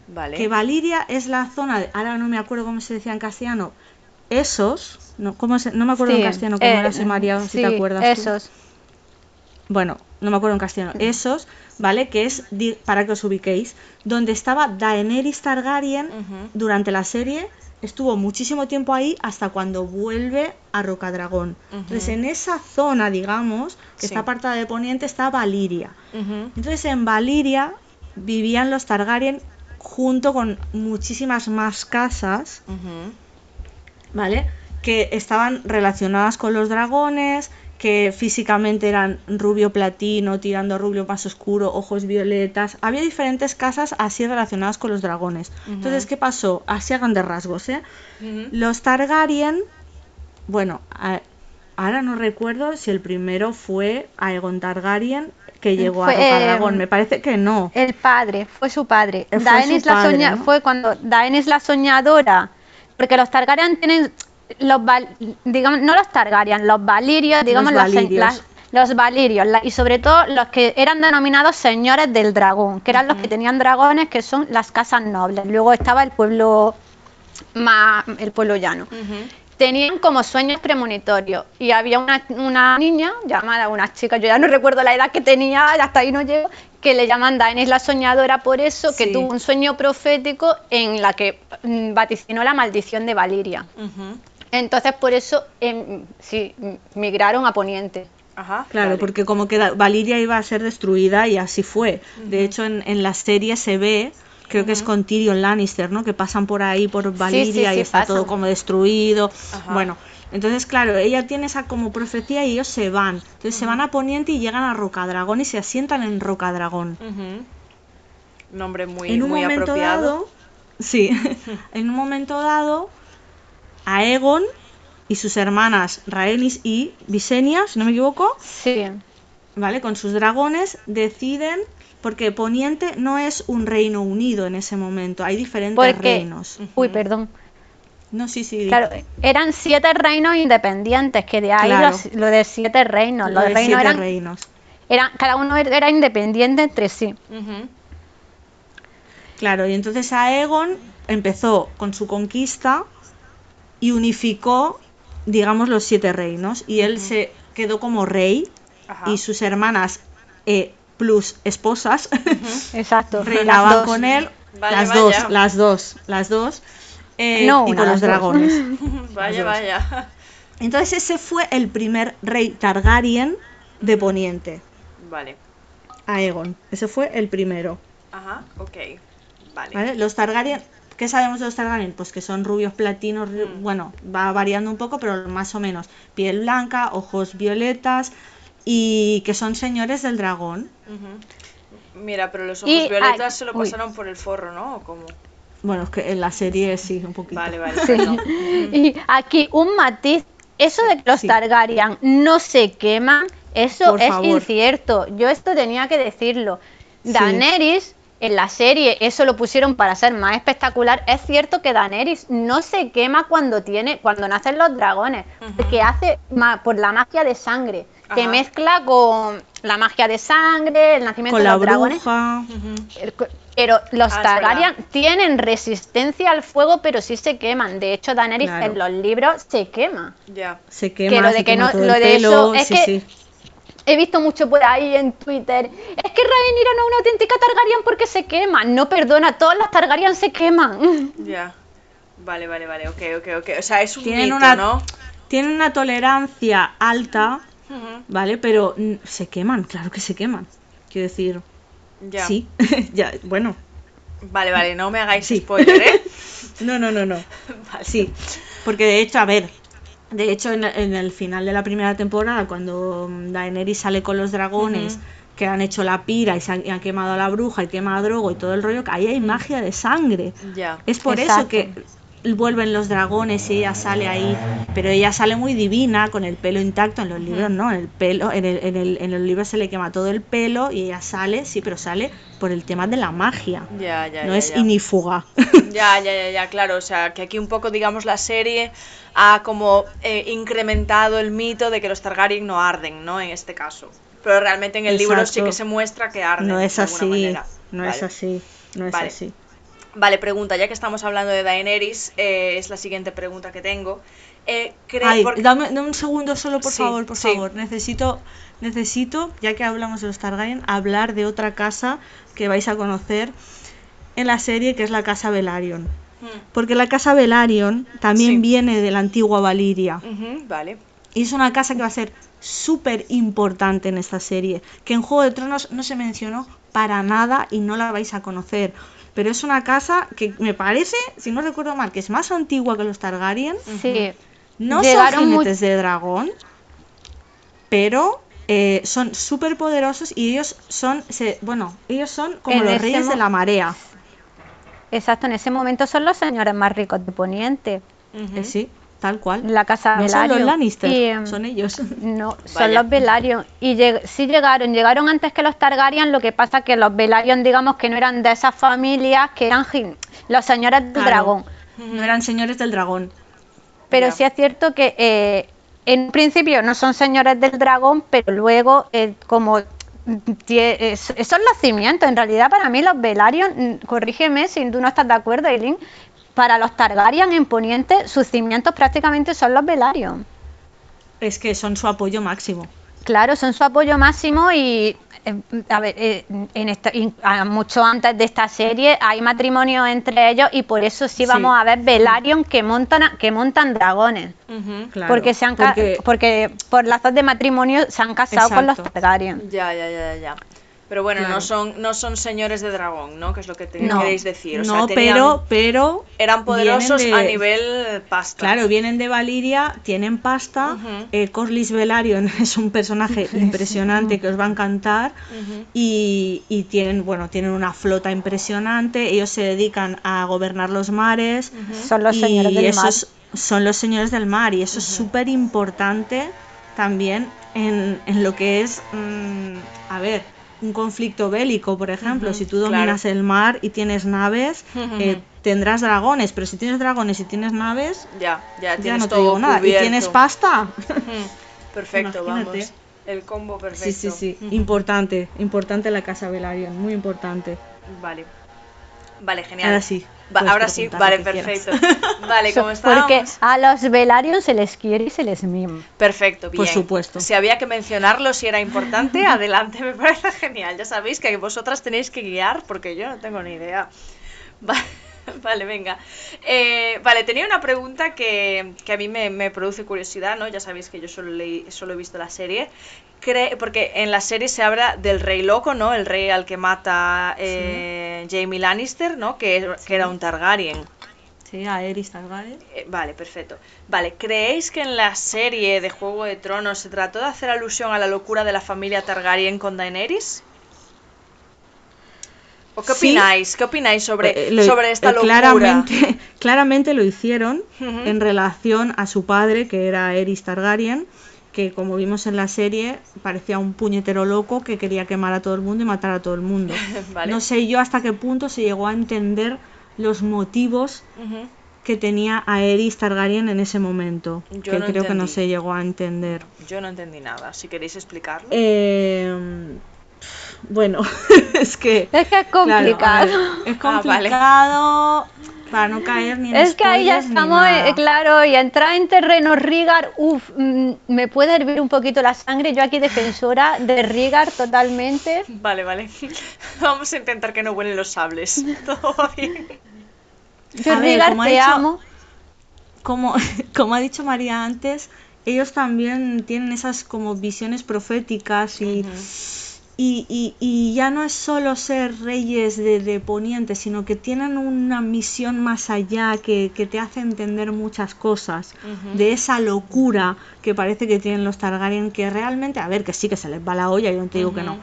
Vale. Que Valiria es la zona, de- ahora no me acuerdo cómo se decía en castellano, esos, no, ¿cómo se- no me acuerdo en castellano cómo eh, era ese María, si sí, te acuerdas. tú. Esos. Bueno, no me acuerdo en castellano. Esos, ¿vale? Que es, para que os ubiquéis, donde estaba Daenerys Targaryen durante la serie, estuvo muchísimo tiempo ahí hasta cuando vuelve a Rocadragón. Entonces, Ujú. en esa zona, digamos, que Sí. está apartada de Poniente, está Valiria. Entonces en Valiria vivían los Targaryen junto con muchísimas más casas. ¿vale? Que estaban relacionadas con los dragones, que físicamente eran rubio platino, tirando rubio más oscuro, ojos violetas. Había diferentes casas así relacionadas con los dragones. Entonces, ¿qué pasó? Así a grandes rasgos, ¿eh? Los Targaryen, bueno, a- ahora no recuerdo si el primero fue Aegon Targaryen que llegó a eh, Rocadragón. Me parece que no. El padre, fue su padre. Fue Daenerys su la padre, soña- ¿no? fue cuando Daenerys la soñadora, porque los Targaryen tienen los val- digamos no los Targaryen, los Valirios, digamos se- Valirios. las- los Valirios la- y sobre todo los que eran denominados señores del dragón, que eran los que tenían dragones, que son las casas nobles. Luego estaba el pueblo más el pueblo llano. Tenían como sueños premonitorios y había una, una niña llamada, una chica, yo ya no recuerdo la edad que tenía, hasta ahí no llego, que le llaman Daenerys la soñadora por eso, que tuvo un sueño profético en la que mm, vaticinó la maldición de Valiria. Entonces por eso em, sí, migraron a Poniente. Ajá. Claro, vale. porque como que Valiria iba a ser destruida y así fue. De hecho, en, en la serie se ve, creo que es con Tyrion Lannister, ¿no? Que pasan por ahí por Valiria sí, y está pasan. todo como destruido. Ajá. Bueno, entonces claro, ella tiene esa como profecía y ellos se van. Entonces se van a Poniente y llegan a Rocadragón y se asientan en Rocadragón. Nombre muy, en un muy momento apropiado. dado, sí, en un momento dado, Aegon y sus hermanas Rhaenys y Visenya, si no me equivoco, Sí, ¿vale? Con sus dragones deciden, porque Poniente no es un reino unido en ese momento, hay diferentes porque... reinos. Uy, perdón. No, sí, sí. Claro, eran siete reinos independientes, que de ahí Claro. los- lo de siete reinos. lo Los de reinos siete eran, reinos. eran, cada uno era independiente entre sí. Claro, y entonces Aegon empezó con su conquista y unificó, digamos, los siete reinos. Y él se quedó como rey Ajá. y sus hermanas eh, plus esposas Exacto. reinaban con él. Las vaya. dos, las dos, las dos. eh, No, y una, con los dragones. vaya, vaya. Entonces ese fue el primer rey Targaryen de Poniente, Vale. Aegon. Ese fue el primero. Ajá, ok. Vale. ¿vale? Los Targaryen, ¿qué sabemos de los Targaryen? Pues que son rubios platinos, Mm. bueno, va variando un poco, pero más o menos. Piel blanca, ojos violetas y que son señores del dragón. Mira, pero los ojos Y- violetas ay, se lo uy. pasaron por el forro, ¿no? ¿O cómo? Bueno, es que en la serie sí, un poquito. Vale, vale. Sí. Y aquí un matiz, eso de que los Sí. Targaryen no se queman, eso Por es favor. incierto. Yo esto tenía que decirlo. Sí. En la serie, eso lo pusieron para ser más espectacular. Es cierto que Daenerys no se quema cuando tiene, cuando nacen los dragones, Ujú. porque hace por la magia de sangre, que mezcla con la magia de sangre, el nacimiento Con de la los dragones. bruja. Pero los Ah, Targaryen tienen resistencia al fuego, pero sí se queman. De hecho, Daenerys Claro. en los libros se quema. Ya. Se quema, Que lo de se que quema no- todo lo de pelo, eso es sí, que- sí. He visto mucho por ahí en Twitter. Es que Rhaenyra no es una auténtica Targaryen porque se quema. No, perdona, todas las Targaryen se queman. Ya. Vale, vale, vale. Ok, ok, ok. O sea, es un Tienen mito, una, ¿no? tienen una tolerancia alta. ¿vale? Pero mm, se queman, claro que se queman. Quiero decir, Ya. sí, ya, bueno, Vale, vale, no me hagáis Sí. spoiler, ¿eh? no, no, no, no. Vale. Sí, porque de hecho, a ver, de hecho en, en el final de la primera temporada, cuando Daenerys sale con los dragones que han hecho la pira y, se han, y han quemado a la bruja y quema a Drogo y todo el rollo, que ahí hay magia de sangre. Ya. Es por Exacto. eso que vuelven los dragones y ella sale ahí, pero ella sale muy divina con el pelo intacto en los libros, no, en el pelo, en el, en el, en el libro se le quema todo el pelo y ella sale, sí, pero sale por el tema de la magia, Ya, ya, no ya, es ya. inífuga. Ya, ya, ya, ya, claro. O sea, que aquí un poco, digamos, la serie ha como eh, incrementado el mito de que los Targaryen no arden, ¿no? En este caso. Pero realmente en el libro sí que se muestra que arden. No es así, no Vale. es así, no es Vale. así. Vale, pregunta, ya que estamos hablando de Daenerys, eh, es la siguiente pregunta que tengo. Eh, Ay, porque- dame, dame un segundo solo, por Sí, favor, por sí. favor. Necesito, necesito, ya que hablamos de los Targaryen, hablar de otra casa que vais a conocer en la serie, que es la casa Velaryon. Mm, Porque la casa Velaryon también Sí. viene de la antigua Valiria. vale. Y es una casa que va a ser súper importante en esta serie. Que en Juego de Tronos no se mencionó para nada y no la vais a conocer. Pero es una casa que me parece, si no recuerdo mal, que es más antigua que los Targaryen. Sí. No Llegaron son jinetes de dragón, pero eh, son súper poderosos y ellos son, se- bueno, ellos son como En los reyes de la marea. Exacto, en ese momento son los señores más ricos de Poniente. Eh, sí, tal cual. La casa no son los. Lannister, Y, em, son ellos. No, son Vaya. los Velaryon. Y lleg- sí llegaron, llegaron antes que los Targaryen, lo que pasa que los Velaryon, digamos que no eran de esas familias que eran los señores del Claro. dragón. No eran señores del dragón. Pero Ya. sí es cierto que eh, en principio no son señores del dragón, pero luego eh, como son los cimientos. En realidad para mí los Velaryon, mm, corrígeme si tú no estás de acuerdo, Eileen, para los Targaryen en Poniente, sus cimientos prácticamente son los Velaryon. Es que son su apoyo máximo. Claro, son su apoyo máximo y eh, a ver, eh, en esta- in- a- mucho antes de esta serie hay matrimonio entre ellos y por eso sí vamos Sí. a ver Velaryon que montan a- que montan dragones. Claro, porque se han porque- porque por lazos de matrimonio se han casado con los. Targaryen. Ya, ya, ya, ya. Pero bueno, Claro. no son no son señores de dragón, ¿no? Que es lo que te- No. queréis decir. O sea, no, tenían- pero, pero eran poderosos de- a nivel pasta. Claro, vienen de Valiria, tienen pasta. Ujú. eh, Corlys Velaryon es un personaje impresionante que os va a encantar. Y, y tienen, bueno, tienen una flota impresionante. Ellos se dedican a gobernar los mares. Son los señores del mar. esos son los señores del mar. Y eso es súper importante también en, en lo que es, mm, a ver, un conflicto bélico, por ejemplo. Si tú claro. dominas el mar y tienes naves, eh, tendrás dragones. Pero si tienes dragones y tienes naves, Ya, ya no te todo digo nada. cubierto. ¿Y tienes pasta? Perfecto, Imagínate. vamos. El combo perfecto. sí, sí, sí. Importante. Importante la casa Velaryon. Muy importante. Vale. Vale, genial. Ahora sí. Va- ahora sí, vale, quieras. perfecto. Vale, como Porque estábamos. a los Velaryon se les quiere y se les mima. Perfecto, bien. Por supuesto. Si había que mencionarlo, si era importante, adelante, me parece genial. Ya sabéis que vosotras tenéis que guiar porque yo no tengo ni idea. Va- Vale, venga. Eh, vale, tenía una pregunta que, que a mí me, me produce curiosidad, ¿no? Ya sabéis que yo solo, leí, solo he visto la serie. Cree, porque en la serie se habla del rey loco, ¿no? El rey al que mata eh, Jamie Lannister, ¿no? Que, que era un Targaryen. Sí, a Eris Targaryen. Eh, vale, perfecto. Vale, ¿creéis que en la serie de Juego de Tronos se trató de hacer alusión a la locura de la familia Targaryen con Daenerys? ¿O qué Sí. opináis? ¿Qué opináis sobre, Eh, lo- sobre esta eh, locura? Claramente, claramente lo hicieron en relación a su padre, que era Eris Targaryen, que como vimos en la serie, parecía un puñetero loco que quería quemar a todo el mundo y matar a todo el mundo. Vale. No sé yo hasta qué punto se llegó a entender los motivos que tenía a Eris Targaryen en ese momento, Yo que no creo que no entendí. se llegó a entender. Yo no entendí nada. Si queréis explicarlo. Eh, bueno, es que... Es que es claro, complicado. ver, es Ah, vale. complicado para no caer ni en Es que ahí ya estamos, eh, claro, y entrar en terreno Rigar, uff, me puede hervir un poquito la sangre. Yo aquí defensora de Rigar totalmente. Vale, vale. Vamos a intentar que no huelen los sables. Todo bien. Yo Rigar te dicho- amo. como, como ha dicho María antes, ellos también tienen esas como visiones proféticas y, y, y- y ya no es solo ser reyes de, de Poniente, sino que tienen una misión más allá que, que te hace entender muchas cosas de esa locura que parece que tienen los Targaryen, que realmente, a ver, que sí que se les va la olla, yo no te digo que no,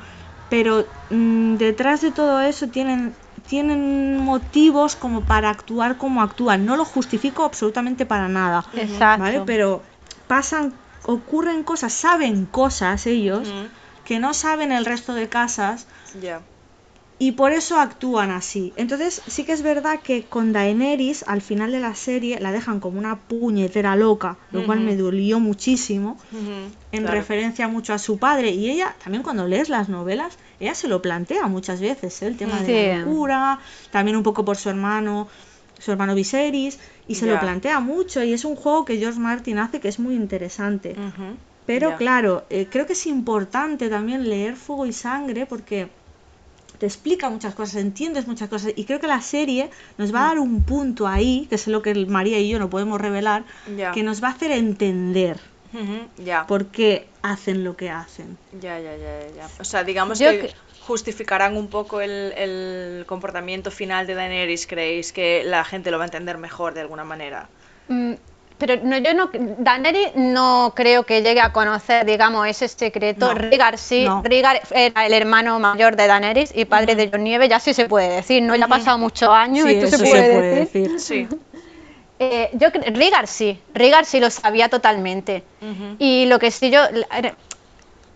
pero mm, detrás de todo eso tienen tienen motivos como para actuar como actúan. No lo justifico absolutamente para nada. Exacto. ¿Vale? Pero pasan, ocurren cosas, saben cosas ellos. Que no saben el resto de casas y por eso actúan así. Entonces sí que es verdad que con Daenerys al final de la serie la dejan como una puñetera loca, lo cual me dolió muchísimo en Claro. referencia mucho a su padre y ella también cuando lees las novelas ella se lo plantea muchas veces ¿eh? el tema de la locura también un poco por su hermano su hermano Viserys y se lo plantea mucho y es un juego que George Martin hace que es muy interesante. Pero Ya. claro eh, creo que es importante también leer Fuego y Sangre porque te explica muchas cosas, entiendes muchas cosas y creo que la serie nos va a dar un punto ahí, que es lo que María y yo no podemos revelar, Ya. que nos va a hacer entender. Ya. por qué hacen lo que hacen. Ya, ya, ya, ya, ya. O sea, digamos Yo que que- justificarán un poco el, el comportamiento final de Daenerys, ¿creéis que la gente lo va a entender mejor de alguna manera? Mm, Pero no, yo no, Daenerys no creo que llegue a conocer, digamos, ese secreto. No, Rhaegar sí, no. Rhaegar era el hermano mayor de Daenerys y padre de Jon Nieve, ya sí se puede decir, ¿no? Ya ha pasado muchos años, Sí, esto eso se puede, decir. Sí. Eh, yo Rhaegar sí, Rhaegar sí lo sabía totalmente. Y lo que sí yo,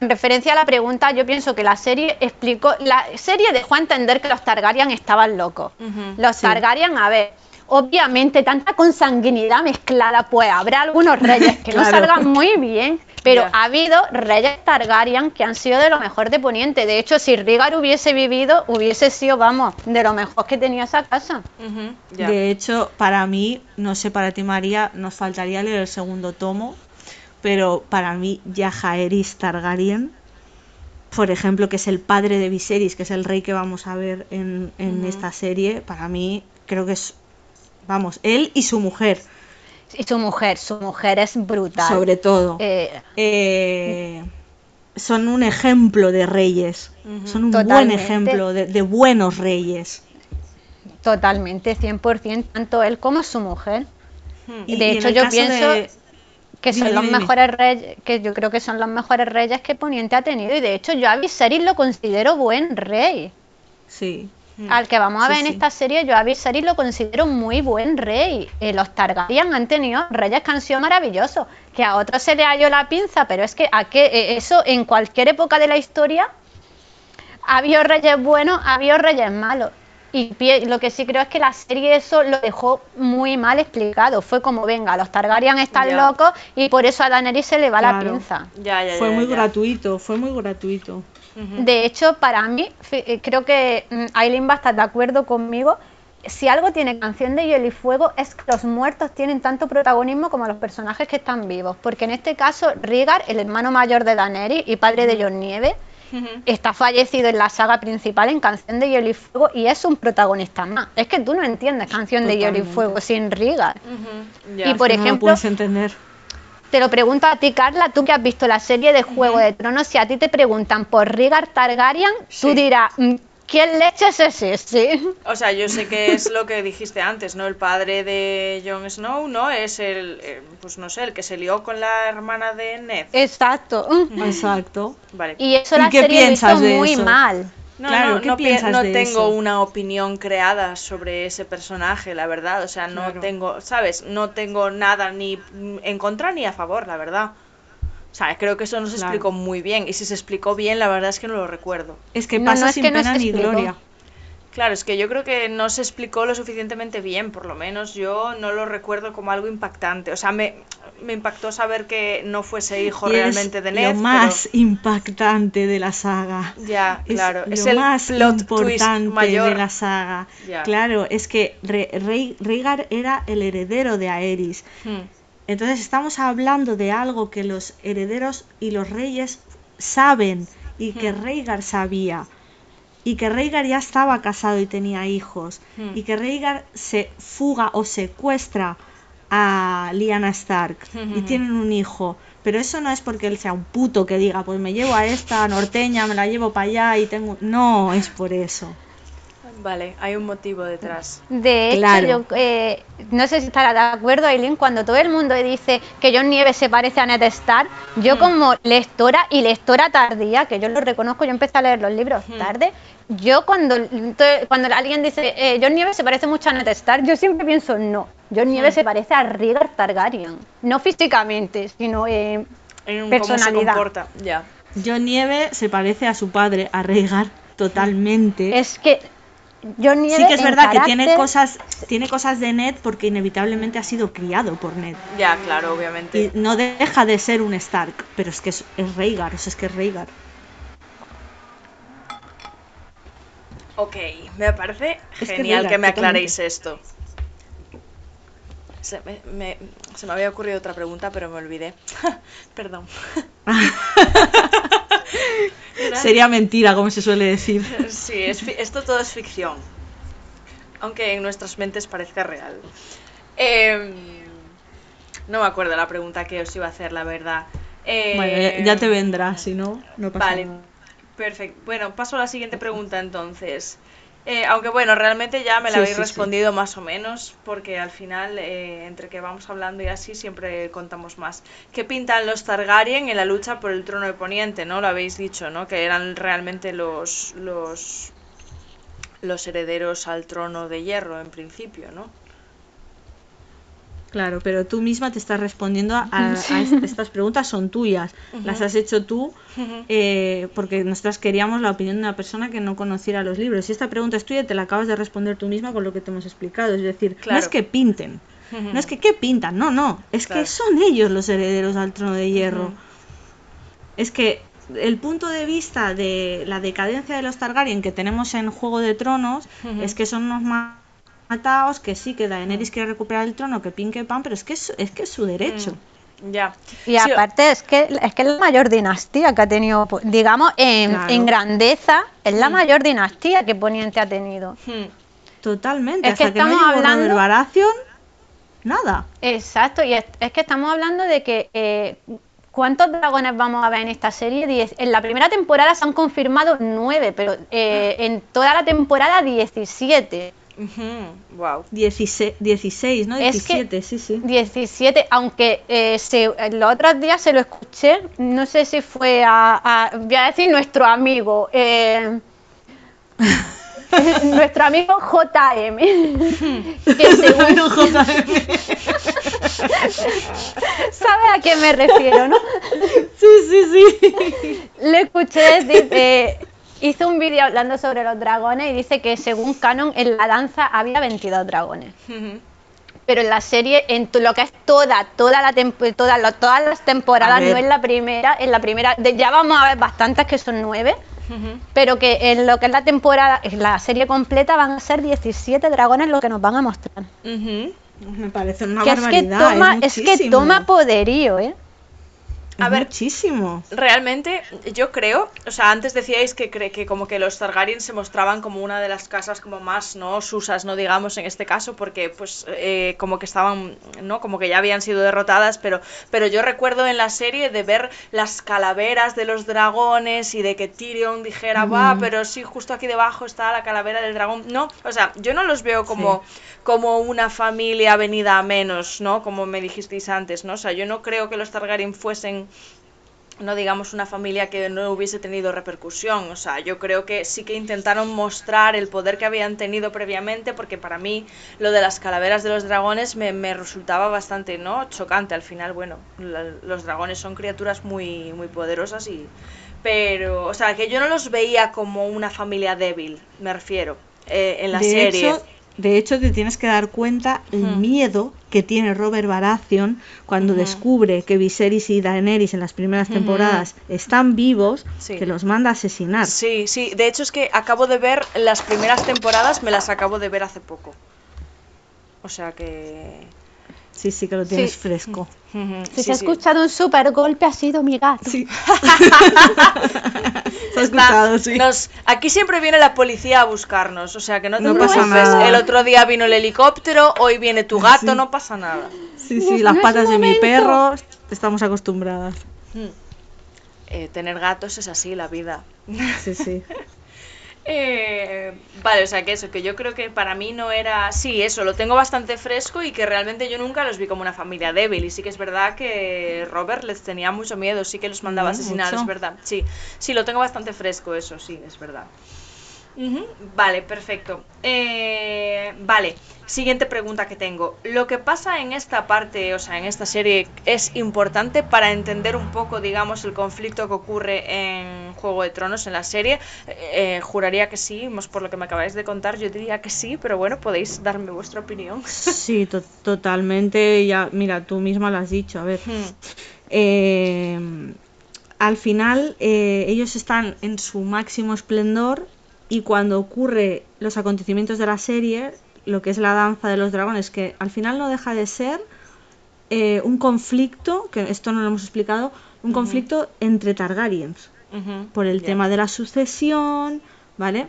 en referencia a la pregunta, yo pienso que la serie explicó, la serie dejó a entender que los Targaryen estaban locos. Los sí. Targaryen, a ver, obviamente tanta consanguinidad mezclada, pues habrá algunos reyes que no salgan muy bien, pero ha habido reyes Targaryen que han sido de lo mejor de Poniente. De hecho, si Rhaegar hubiese vivido, hubiese sido, vamos, de lo mejor que tenía esa casa. De hecho, para mí, no sé, para ti María, nos faltaría leer el segundo tomo, pero para mí Yajaeris Targaryen, por ejemplo, que es el padre de Viserys, que es el rey que vamos a ver en, esta serie, para mí creo que es, vamos, él y su mujer, Y su mujer, su mujer es brutal. sobre todo. Eh, eh, son un ejemplo de reyes, son un buen ejemplo de, de buenos reyes. totalmente, 100%, tanto él como su mujer. Hmm. Y- De y hecho, yo pienso de- que Dime, son los dime, mejores reyes, que yo creo que son los mejores reyes que Poniente ha tenido. Y de hecho, yo a Viserys lo considero buen rey. Sí. Al que vamos a Sí, ver en sí. esta serie, yo a Viserys lo considero muy buen rey. Eh, los Targaryen han tenido reyes que han sido maravillosos. Que a otros se le halló la pinza, pero es que a qué, eh, eso en cualquier época de la historia ha habido reyes buenos, ha habido reyes malos. Y pie- lo que sí creo es que la serie eso lo dejó muy mal explicado. Fue como, venga, los Targaryen están Ya. locos y por eso a Daenerys se le va la pinza. Ya, ya, fue muy ya. gratuito, fue muy gratuito. De hecho, para mí, eh, creo que mm, Aileen va a estar de acuerdo conmigo. Si algo tiene Canción de Hielo y Fuego es que los muertos tienen tanto protagonismo como los personajes que están vivos. Porque en este caso, Rhaegar, el hermano mayor de Daenerys y padre de Jon Nieve, está fallecido en la saga principal en Canción de Hielo y Fuego y es un protagonista más. Es que tú no entiendes Canción de Hielo y. Fuego sin ya. Y por Que no lo ejemplo, puedes entender. Te lo pregunto a ti, Carla, tú que has visto la serie de Juego de Tronos, si a ti te preguntan por Rhaegar Targaryen, tú Sí. dirás, mm, ¿quién leches es ese? O sea, yo sé que es lo que dijiste antes, ¿no? El padre de Jon Snow, ¿no? Es el, eh, pues no sé, el que se lió con la hermana de Ned. Exacto. Exacto. Vale. Y eso ¿Y la qué serie lo piensas hizo de muy eso? mal. No, Claro, no, ¿qué no, piensas no de tengo eso? una opinión creada sobre ese personaje, la verdad. O sea, no Claro. tengo, ¿sabes? No tengo nada ni en contra ni a favor, la verdad. O sea, creo que eso no se Claro. explicó muy bien. Y si se explicó bien, la verdad es que no lo recuerdo. Es que No, pasa no, es sin que pena ni explicó. gloria. Claro, es que yo creo que no se explicó lo suficientemente bien, por lo menos yo no lo recuerdo como algo impactante. O sea, me, me impactó saber que no fuese hijo Y es realmente de Ned. lo pero- más impactante de la saga. Ya, Es claro. Es, lo el más plot importante twist mayor. de la saga. Ya. Claro, es que Re- Rey- Rhaegar era el heredero de Aerys. Hmm, Entonces estamos hablando de algo que los herederos y los reyes saben y que Hmm. Rhaegar sabía. Y que Rhaegar ya estaba casado y tenía hijos. Hmm. Y que Rhaegar se fuga o secuestra a Lyanna Stark y Hmm. tienen un hijo. Pero eso no es porque él sea un puto que diga, pues me llevo a esta norteña, me la llevo para allá y tengo... No, es por eso. Vale, hay un motivo detrás. De hecho, Claro. yo eh, no sé si estará de acuerdo, Aileen, cuando todo el mundo dice que John Nieves se parece a Ned Stark, yo Mm. como lectora y lectora tardía, que yo lo reconozco, yo empecé a leer los libros Mm. tarde, yo cuando, cuando alguien dice eh, John Nieves se parece mucho a Ned Stark, yo siempre pienso, no, John Nieves se parece a Rhaegar Targaryen, no físicamente, sino eh, En cómo se Personalidad. comporta. Ya. John Nieve se parece a su padre, a Rhaegar, totalmente. es que John Nieves Sí que es verdad que tiene cosas, tiene cosas de Ned porque inevitablemente ha sido criado por Ned. Ya, claro, obviamente. Y no deja de ser un Stark, pero es que es, es Rhaegar, o sea, es que es Rhaegar. Ok, me parece Es genial que me aclaréis esto. Se me, me- se me había ocurrido otra pregunta, pero me olvidé. Perdón. Sería mentira, como se suele decir. Sí, es esto todo es ficción. Aunque en nuestras mentes parezca real. Em, no me acuerdo la pregunta que os iba a hacer, la verdad. Bueno, ya, ya te vendrá, si no, no pasa Vale, nada. Perfecto. Bueno, paso a la siguiente pregunta entonces. Eh, aunque bueno, realmente ya me la Sí, habéis sí, sí. respondido más o menos, porque al final, eh, entre que vamos hablando y así, siempre contamos más. ¿Qué pintan los Targaryen en la lucha por el trono de Poniente? ¿No? Lo habéis dicho, ¿no? Que eran realmente los, los, los herederos al trono de hierro, en principio, ¿no? Claro, pero tú misma te estás respondiendo a, a- a est- estas preguntas, son tuyas. Las has hecho tú eh, porque nosotras queríamos la opinión de una persona que no conociera los libros. Si esta pregunta es tuya, te la acabas de responder tú misma con lo que te hemos explicado. Es decir, no Claro. es que pinten, no es que qué pintan, no, no, es Claro. que son ellos los herederos al trono de hierro. Es que el punto de vista de la decadencia de los Targaryen que tenemos en Juego de Tronos es que son unos ma- mataos, que sí, que Daenerys quiere recuperar el trono, que pin que pan, pero es que es, es que es su derecho. Ya. Y Sí, aparte es que es que es la mayor dinastía que ha tenido, digamos, en, Claro. en grandeza, es la mayor dinastía que Poniente ha tenido. hmm, Totalmente. Es que Hasta que, no estamos hablando- Robert Baratheon, nada. Exacto, y es, es que estamos hablando de que eh, ¿cuántos dragones vamos a ver en esta serie? Diez. En la primera temporada se han confirmado nueve, pero eh, en toda la temporada 17. Wow. 16, 16 ¿no? Es que- 17, sí, sí. 17, aunque eh, se, los otros días se lo escuché, no sé si fue a, a- voy a decir nuestro amigo, eh, nuestro amigo JM, que según sabe a qué me refiero, ¿no? Sí, sí, sí. Le escuché decir, eh, hizo un vídeo hablando sobre los dragones y dice que según Canon en la danza había 22 dragones. Pero en la serie, en lo que es toda, toda la toda lo- todas las temporadas, no en la primera, en la primera, de- ya vamos a ver bastantes que son nueve, pero que en lo que es la temporada, en la serie completa van a ser 17 dragones lo que nos van a mostrar. Me parece una que es que barbaridad. toma, es, que toma poderío, ¿eh? A ver. muchísimo. Realmente, yo creo, o sea, antes decíais que, cre- que como que los Targaryen se mostraban como una de las casas como más, ¿no? Susas, ¿no? Digamos, en este caso, porque pues eh, como que estaban, ¿no? Como que ya habían sido derrotadas, pero, pero yo recuerdo en la serie de ver las calaveras de los dragones y de que Tyrion dijera, va, pero sí, justo aquí debajo está la calavera del dragón. No, o sea, yo no los veo como, como una familia venida a menos, ¿no? Como me dijisteis antes, ¿no? O sea, yo no creo que los Targaryen fuesen no digamos una familia que no hubiese tenido repercusión. O sea, yo creo que sí que intentaron mostrar el poder que habían tenido previamente, porque para mí lo de las calaveras de los dragones me, me resultaba bastante no chocante. Al final, bueno, la- los dragones son criaturas muy, muy poderosas y. Pero, o sea, que yo no los veía como una familia débil, me refiero, eh, en la de serie. Hecho, de hecho, te tienes que dar cuenta el miedo que tiene Robert Baratheon cuando descubre que Viserys y Daenerys en las primeras temporadas están vivos, Sí. que los manda a asesinar. Sí, sí, de hecho es que acabo de ver las primeras temporadas, me las acabo de ver hace poco. O sea que... Sí, sí, que lo tienes Sí. fresco. Si sí, se ha escuchado un super golpe ha sido mi gato. Sí. Se ha escuchado, sí. Nos- aquí siempre viene la policía a buscarnos, o sea que no te No pasa nada. El otro día vino el helicóptero, hoy viene tu gato, Sí. no pasa nada. Sí, sí, no las patas de mi perro, estamos acostumbradas. Mm. Eh, tener gatos es así, la vida. Sí, sí. Eh, vale, o sea que eso, que yo creo que para mí no era. Sí, eso, lo tengo bastante fresco y que realmente yo nunca los vi como una familia débil. Y sí que es verdad que Robert les tenía mucho miedo, sí que los mandaba a Mm, asesinar, mucho. es verdad. Sí, sí, lo tengo bastante fresco, eso, sí, es verdad. Vale, perfecto. Eh, vale, siguiente pregunta que tengo. Lo que pasa en esta parte, o sea, en esta serie, es importante para entender un poco, digamos, el conflicto que ocurre en Juego de Tronos, en la serie. Eh, juraría que sí, más por lo que me acabáis de contar, yo diría que sí, pero bueno, podéis darme vuestra opinión. Sí, to- totalmente. Ya, mira, tú misma lo has dicho. A ver, Hmm, eh, al final eh, ellos están en su máximo esplendor y cuando ocurre los acontecimientos de la serie, lo que es la danza de los dragones, que al final no deja de ser eh, un conflicto, que esto no lo hemos explicado, un conflicto entre Targaryens. Por el tema de la sucesión, ¿vale?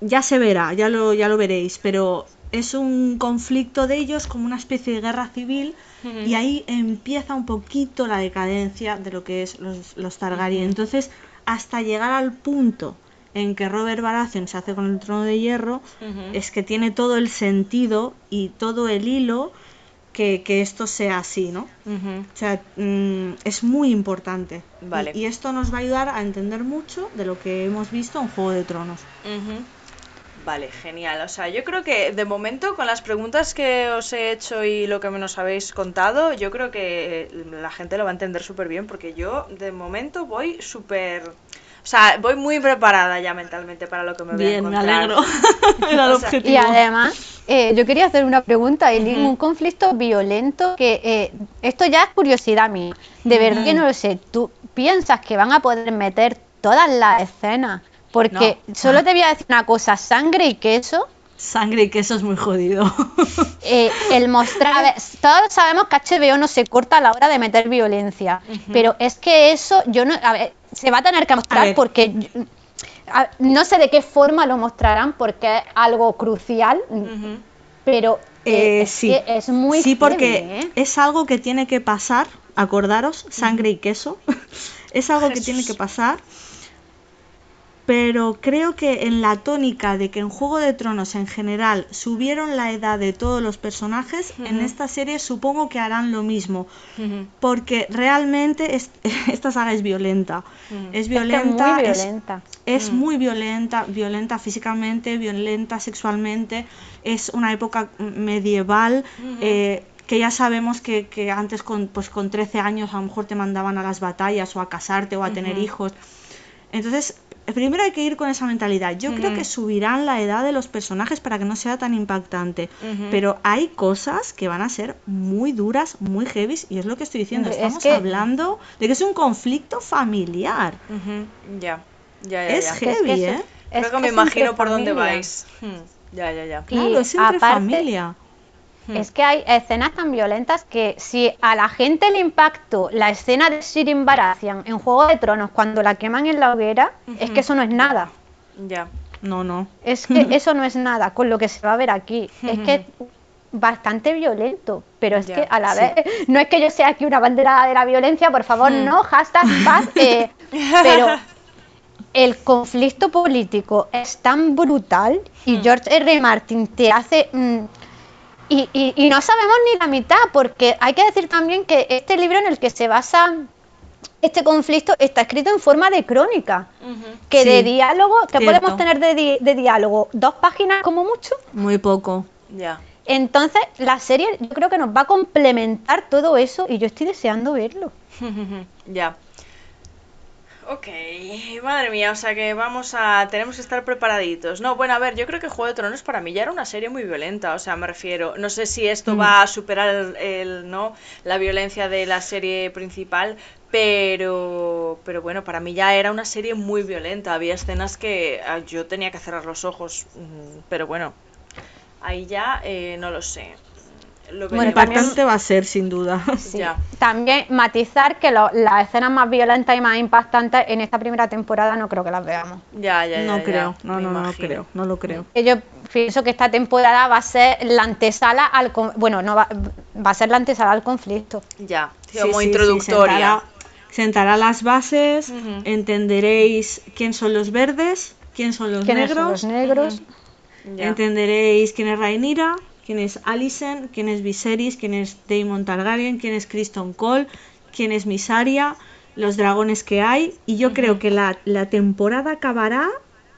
Ya se verá, ya lo, ya lo veréis, pero es un conflicto de ellos como una especie de guerra civil y ahí empieza un poquito la decadencia de lo que es los, los Targaryen. Entonces, hasta llegar al punto en que Robert Baratheon se hace con el trono de hierro, es que tiene todo el sentido y todo el hilo que, que esto sea así, ¿no? O sea, mm, es muy importante. Y- Vale. Y, esto nos va a ayudar a entender mucho de lo que hemos visto en Juego de Tronos. Vale, genial. O sea, yo creo que de momento con las preguntas que os he hecho y lo que me nos habéis contado, yo creo que la gente lo va a entender súper bien porque yo de momento voy súper... O sea, voy muy preparada ya mentalmente para lo que me voy a Bien, me encontrar. alegro. Era el O sea, objetivo. Y además, eh, yo quería hacer una pregunta, Ujú. un conflicto violento que eh, esto ya es curiosidad mía. De verdad que no lo sé. ¿Tú piensas que van a poder meter todas las escenas? Porque solo te voy a decir una cosa, sangre y queso. Sangre y queso es muy jodido. eh, el mostrar, a ver, todos sabemos que HBO no se corta a la hora de meter violencia, pero es que eso yo no, a ver, se va a tener que mostrar porque yo- a- no sé de qué forma lo mostrarán porque es algo crucial, pero eh, Eh, es, sí. que es muy Sí, porque ¿eh? es algo que tiene que pasar, acordaros, sangre y queso. es algo que tiene que pasar. Pero creo que en la tónica de que en Juego de Tronos en general subieron la edad de todos los personajes, en esta serie supongo que harán lo mismo. Porque realmente es- esta saga es violenta. Es Es que violenta. muy es- violenta. es muy violenta, violenta físicamente, violenta sexualmente. Es una época medieval eh, que ya sabemos que, que antes con, pues, con 13 años a lo mejor te mandaban a las batallas o a casarte o a tener hijos. Entonces, primero hay que ir con esa mentalidad. Yo creo que subirán la edad de los personajes para que no sea tan impactante. Pero hay cosas que van a ser muy duras, muy heavy, y es lo que estoy diciendo. Es Estamos que- hablando de que es un conflicto familiar. Ya, ya, ya. Es ya. heavy, ¿eh? Creo es que me es imagino por dónde vais. Hmm, Ya, ya, ya. Y Claro, es entre aparte- familia. Hmm. Es que hay escenas tan violentas que si a la gente le impactó la escena de Sirin Baratheon en Juego de Tronos cuando la queman en la hoguera, es que eso no es nada. Ya. No, no. Es que eso no es nada con lo que se va a ver aquí. Es que bastante violento, pero es Ya, que a la sí. vez no es que yo sea aquí una bandera de la violencia, por favor, Hmm. no, hashtag paz, eh, pero el conflicto político es tan brutal y Hmm. George R. Martin te hace... mm, y, y- y no sabemos ni la mitad, porque hay que decir también que este libro en el que se basa este conflicto está escrito en forma de crónica. Ujú. Que de diálogo, que cierto. podemos tener de, di- de diálogo? Dos páginas como mucho. Muy poco. Ya. Entonces, la serie yo creo que nos va a complementar todo eso y yo estoy deseando verlo. ya. Ok, madre mía, o sea que vamos a... tenemos que estar preparaditos. No, bueno, a ver, yo creo que Juego de Tronos para mí ya era una serie muy violenta, o sea, me refiero, no sé si esto Mm. va a superar el, el, ¿no? la violencia de la serie principal, pero, pero bueno, para mí ya era una serie muy violenta, había escenas que ah, yo tenía que cerrar los ojos, mm, pero bueno, ahí ya eh, no lo sé. Lo Bueno, veremos. también- Impactante va a ser, sin duda. Sí. Ya. También matizar que lo- las escenas más violentas y más impactantes en esta primera temporada no creo que las veamos. Ya, ya, ya, No ya, creo, no, me no, no, no creo, no lo creo. Que Yo pienso que esta temporada va a ser la antesala al... Bueno, no va, va a ser la antesala al conflicto. Ya, Sí, como sí, sí, introductoria. sentará, sentará las bases, Ujú. entenderéis quién son los verdes, quién son los ¿Quiénes negros, son los negros? Ya. entenderéis quién es Rhaenyra, quién es Alicent, quién es Viserys, quién es Daemon Targaryen, quién es Criston Cole, quién es Misaria, los dragones que hay, y yo creo que la, la temporada acabará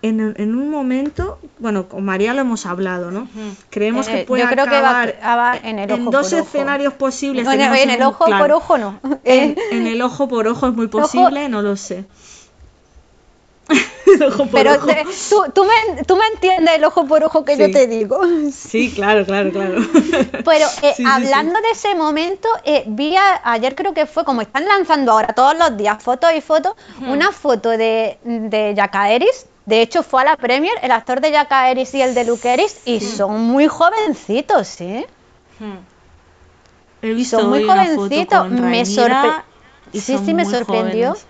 en, en un momento, bueno, con María lo hemos hablado, ¿no? Creemos Eh, que puede yo creo que va, acabar va en el ojo en dos por ojo. escenarios posibles. No, en, el un- ojo claro. por ojo no. En, Eh, en el ojo por ojo es muy posible, no lo sé. El ojo por pero ojo. te- tú, tú me, tú me entiendes el ojo por ojo que yo te digo. Sí, claro, claro, claro. Pero eh, Sí, sí, hablando de ese momento, eh, vi a- ayer creo que fue, como están lanzando ahora todos los días fotos y fotos, una foto de, de Jacaeris. De hecho, fue a la Premier el actor de Jacaeris y el de Lukeris y son muy jovencitos, ¿eh? Hmm. He visto Son muy jovencitos, me sorpre- Sí, sí, me sorprendió. jóvenes.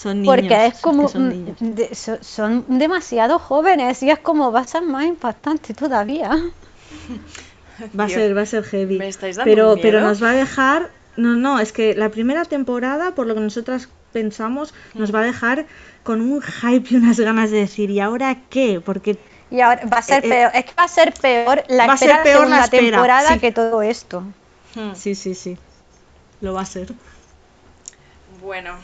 Son niños. Porque es como. son niños. de- so- son demasiado jóvenes y es como va a ser más impactante todavía. Va a ser, va a ser heavy. Me estáis dando pero, pero nos va a dejar. No, no, es que la primera temporada, por lo que nosotras pensamos, nos va a dejar con un hype y unas ganas de decir, ¿y ahora qué? Porque Y ahora va a ser Eh, eh, peor. Es que va a ser peor la va ser espera de peor la espera, temporada sí. que todo esto. Hmm. sí, sí, sí. Lo va a ser. Bueno,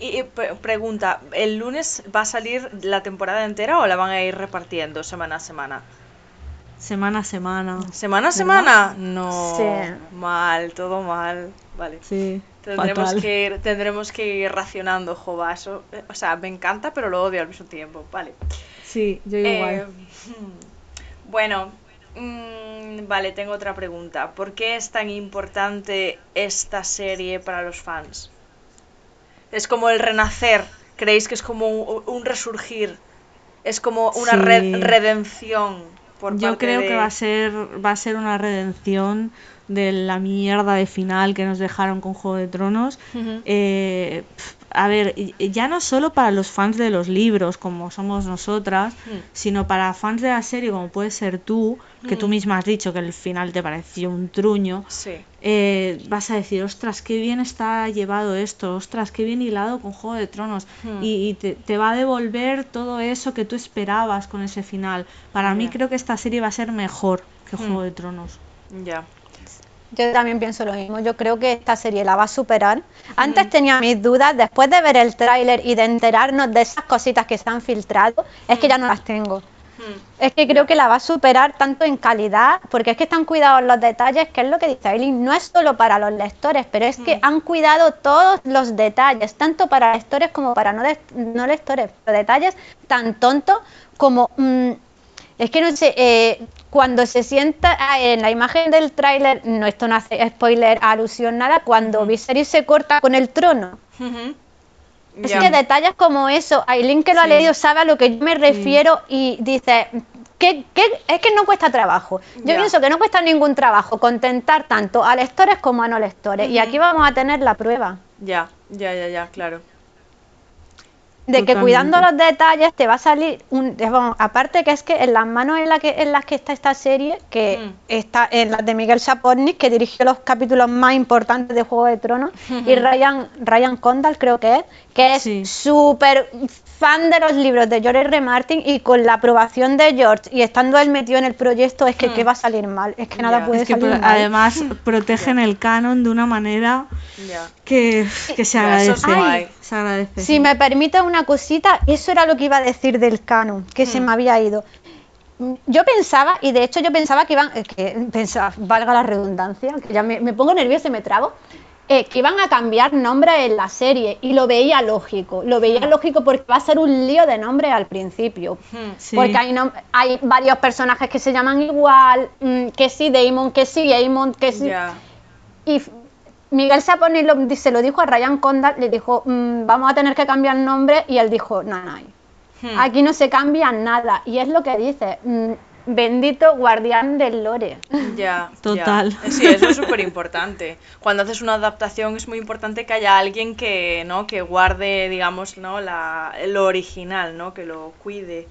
Y, y pre- pregunta, ¿el lunes va a salir la temporada entera o la van a ir repartiendo semana a semana? Semana a semana. ¿Semana a semana? No. Sí. Mal, todo mal. Vale. Sí. Tendremos fatal. que, ir, tendremos que ir racionando, jova. Eso, eh, o sea, me encanta, pero lo odio al mismo tiempo. Vale. Sí, yo Eh, igual. hmm, bueno, mm, vale, tengo otra pregunta. ¿Por qué es tan importante esta serie para los fans? Es como el renacer. ¿Creéis que es como un, un resurgir? Es como una Sí. re- redención por Yo parte creo de- que va a ser va a ser una redención de la mierda de final que nos dejaron con Juego de Tronos. Eh, a ver, ya no solo para los fans de los libros, como somos nosotras, Mm. sino para fans de la serie, como puedes ser tú, que tú Mm. misma has dicho que el final te pareció un truño. Sí. eh, vas a decir, ostras, qué bien está llevado esto, ostras, qué bien hilado con Juego de Tronos. Hmm. Y, y te, te va a devolver todo eso que tú esperabas con ese final. Para mí creo que esta serie va a ser mejor que. Juego de Tronos. Ya. Yo también pienso lo mismo. Yo creo que esta serie la va a superar. Antes tenía mis dudas, después de ver el tráiler y de enterarnos de esas cositas que se han filtrado, es que ya no las tengo. Es que creo que la va a superar tanto en calidad, porque es que están cuidados los detalles, que es lo que dice Aileen, no es solo para los lectores, pero es que han cuidado todos los detalles, tanto para lectores como para no lectores, pero detalles tan tontos como... mm, es que no sé, eh, cuando se sienta ah, en la imagen del tráiler, no, esto no hace spoiler, alusión nada, cuando Viserys se corta con el trono. Es que detalles como eso, Aileen que lo ha leído sabe a lo que yo me refiero y dice, que, es que no cuesta trabajo. Yo pienso que no cuesta ningún trabajo contentar tanto a lectores como a no lectores. Y aquí vamos a tener la prueba Ya, ya, ya, ya, claro. De que cuidando los detalles te va a salir un... vamos, aparte que es que en las manos en, la que, en las que está esta serie, que Mm. está en las de Miguel Sapochnik, que dirigió los capítulos más importantes de Juego de Tronos, y Ryan, Ryan Condal creo que es, que es Sí. súper fan de los libros de George R. R. Martin y con la aprobación de George y estando él metido en el proyecto es que, Mm. ¿qué va a salir mal? Es que nada puede Es que salir mal. además protegen el canon de una manera que, que se agradece. guay. Se agradece. Si me permite una cosita, eso era lo que iba a decir del canon, que se me había ido. Yo pensaba, y de hecho yo pensaba que iban, eh, que pensaba, valga la redundancia, que ya me, me pongo nerviosa y me trago, eh, que iban a cambiar nombre en la serie, y lo veía lógico, lo veía lógico porque va a ser un lío de nombre al principio. Sí. Porque hay, nom- hay varios personajes que se llaman igual, mm, que sí Damon, que sí Damon, que sí... Y Miguel Saponi lo- se lo dijo a Ryan Condal, le dijo, "Mm, vamos a tener que cambiar el nombre, y él dijo, no, no, Hmm. aquí no se cambia nada. Y es lo que dice, mm, bendito guardián del lore. Ya, Total. ya. Sí, eso es súper importante. Cuando haces una adaptación es muy importante que haya alguien que, ¿no? que guarde, digamos, ¿no? La, lo original, ¿no? que lo cuide.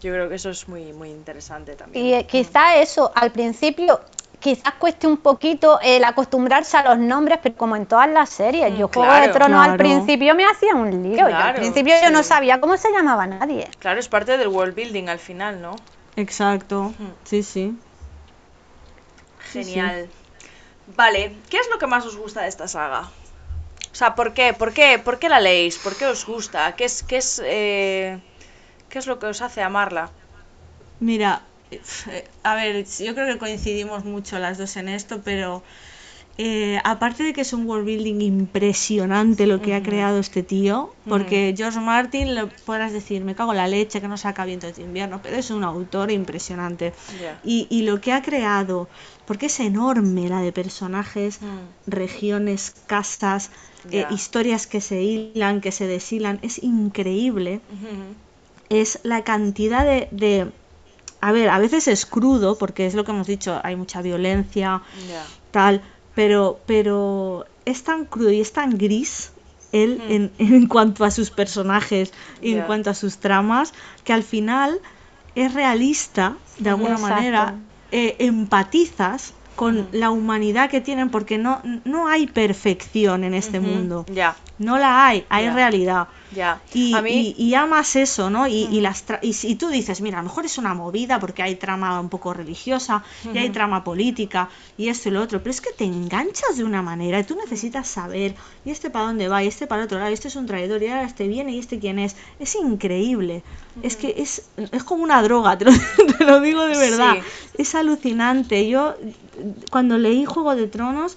Yo creo que eso es muy, muy interesante también. Y eh, quizá eso, al principio, quizás cueste un poquito el acostumbrarse a los nombres, pero como en todas las series, Mm, yo Juego de claro. Tronos al principio me hacía un lío. al principio yo no sabía cómo se llamaba nadie. Claro, es parte del world building al final, ¿no? Exacto. Sí, sí. Sí, sí. Genial. Vale, ¿qué es lo que más os gusta de esta saga? O sea, ¿por qué? ¿Por qué? ¿Por qué la leéis? ¿Por qué os gusta? ¿Qué es, qué es, eh, qué es lo que os hace amarla? Mira, eh, a ver, yo creo que coincidimos mucho las dos en esto, pero eh, aparte de que es un world building impresionante lo que ha creado este tío, porque George Martin lo podrás decir, me cago en la leche que no saca vientos de invierno, pero es un autor impresionante. Y, y lo que ha creado, porque es enorme la de personajes, Mm. regiones, casas, eh, historias que se hilan, que se deshilan, es increíble. Es la cantidad de, de- A ver, a veces es crudo, porque es lo que hemos dicho, hay mucha violencia, tal, pero, pero es tan crudo y es tan gris él Mm. en, en cuanto a sus personajes y en cuanto a sus tramas, que al final es realista, de alguna Exacto. manera, eh, empatizas con Ujú. la humanidad que tienen, porque no, no hay perfección en este mundo. No la hay, hay realidad. Ya. Y, a mí, y- y amas eso, ¿no? Y, y las tra- y si tú dices, mira, a lo mejor es una movida porque hay trama un poco religiosa y hay trama política y esto y lo otro, pero es que te enganchas de una manera y tú necesitas saber, y este para dónde va, y este para otro lado, y este es un traidor, y ahora este viene, y este quién es. Es increíble. Es que es, es como una droga, te lo, te lo digo de verdad. Sí. Es alucinante. Yo, cuando leí Juego de Tronos,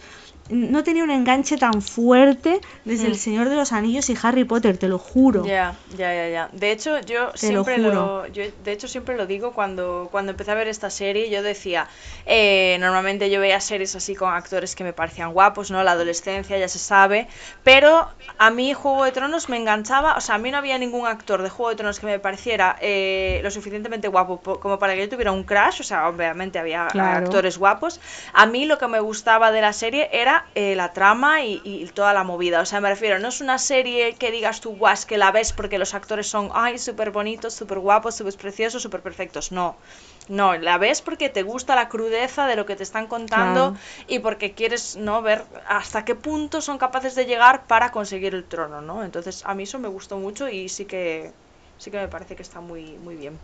no tenía un enganche tan fuerte desde El Señor de los Anillos y Harry Potter, te lo juro. Ya, ya, ya, ya. De hecho, yo Te lo siempre juro. lo, yo de hecho siempre lo digo cuando, cuando empecé a ver esta serie, yo decía, eh, normalmente yo veía series así con actores que me parecían guapos, ¿no? La adolescencia, ya se sabe, pero a mí Juego de Tronos me enganchaba, o sea, a mí no había ningún actor de Juego de Tronos que me pareciera eh, lo suficientemente guapo po- como para que yo tuviera un crush, o sea, obviamente había Claro. actores guapos. A mí lo que me gustaba de la serie era eh, la trama y, y toda la movida. O sea, me refiero, no es una serie que digas tú, guas, que la ves porque los actores son, ay, súper bonitos, súper guapos, súper preciosos, súper perfectos. No. No, la ves porque te gusta la crudeza de lo que te están contando Claro. y porque quieres no ver hasta qué punto son capaces de llegar para conseguir el trono, ¿no? Entonces, a mí eso me gustó mucho y sí que sí que me parece que está muy muy bien.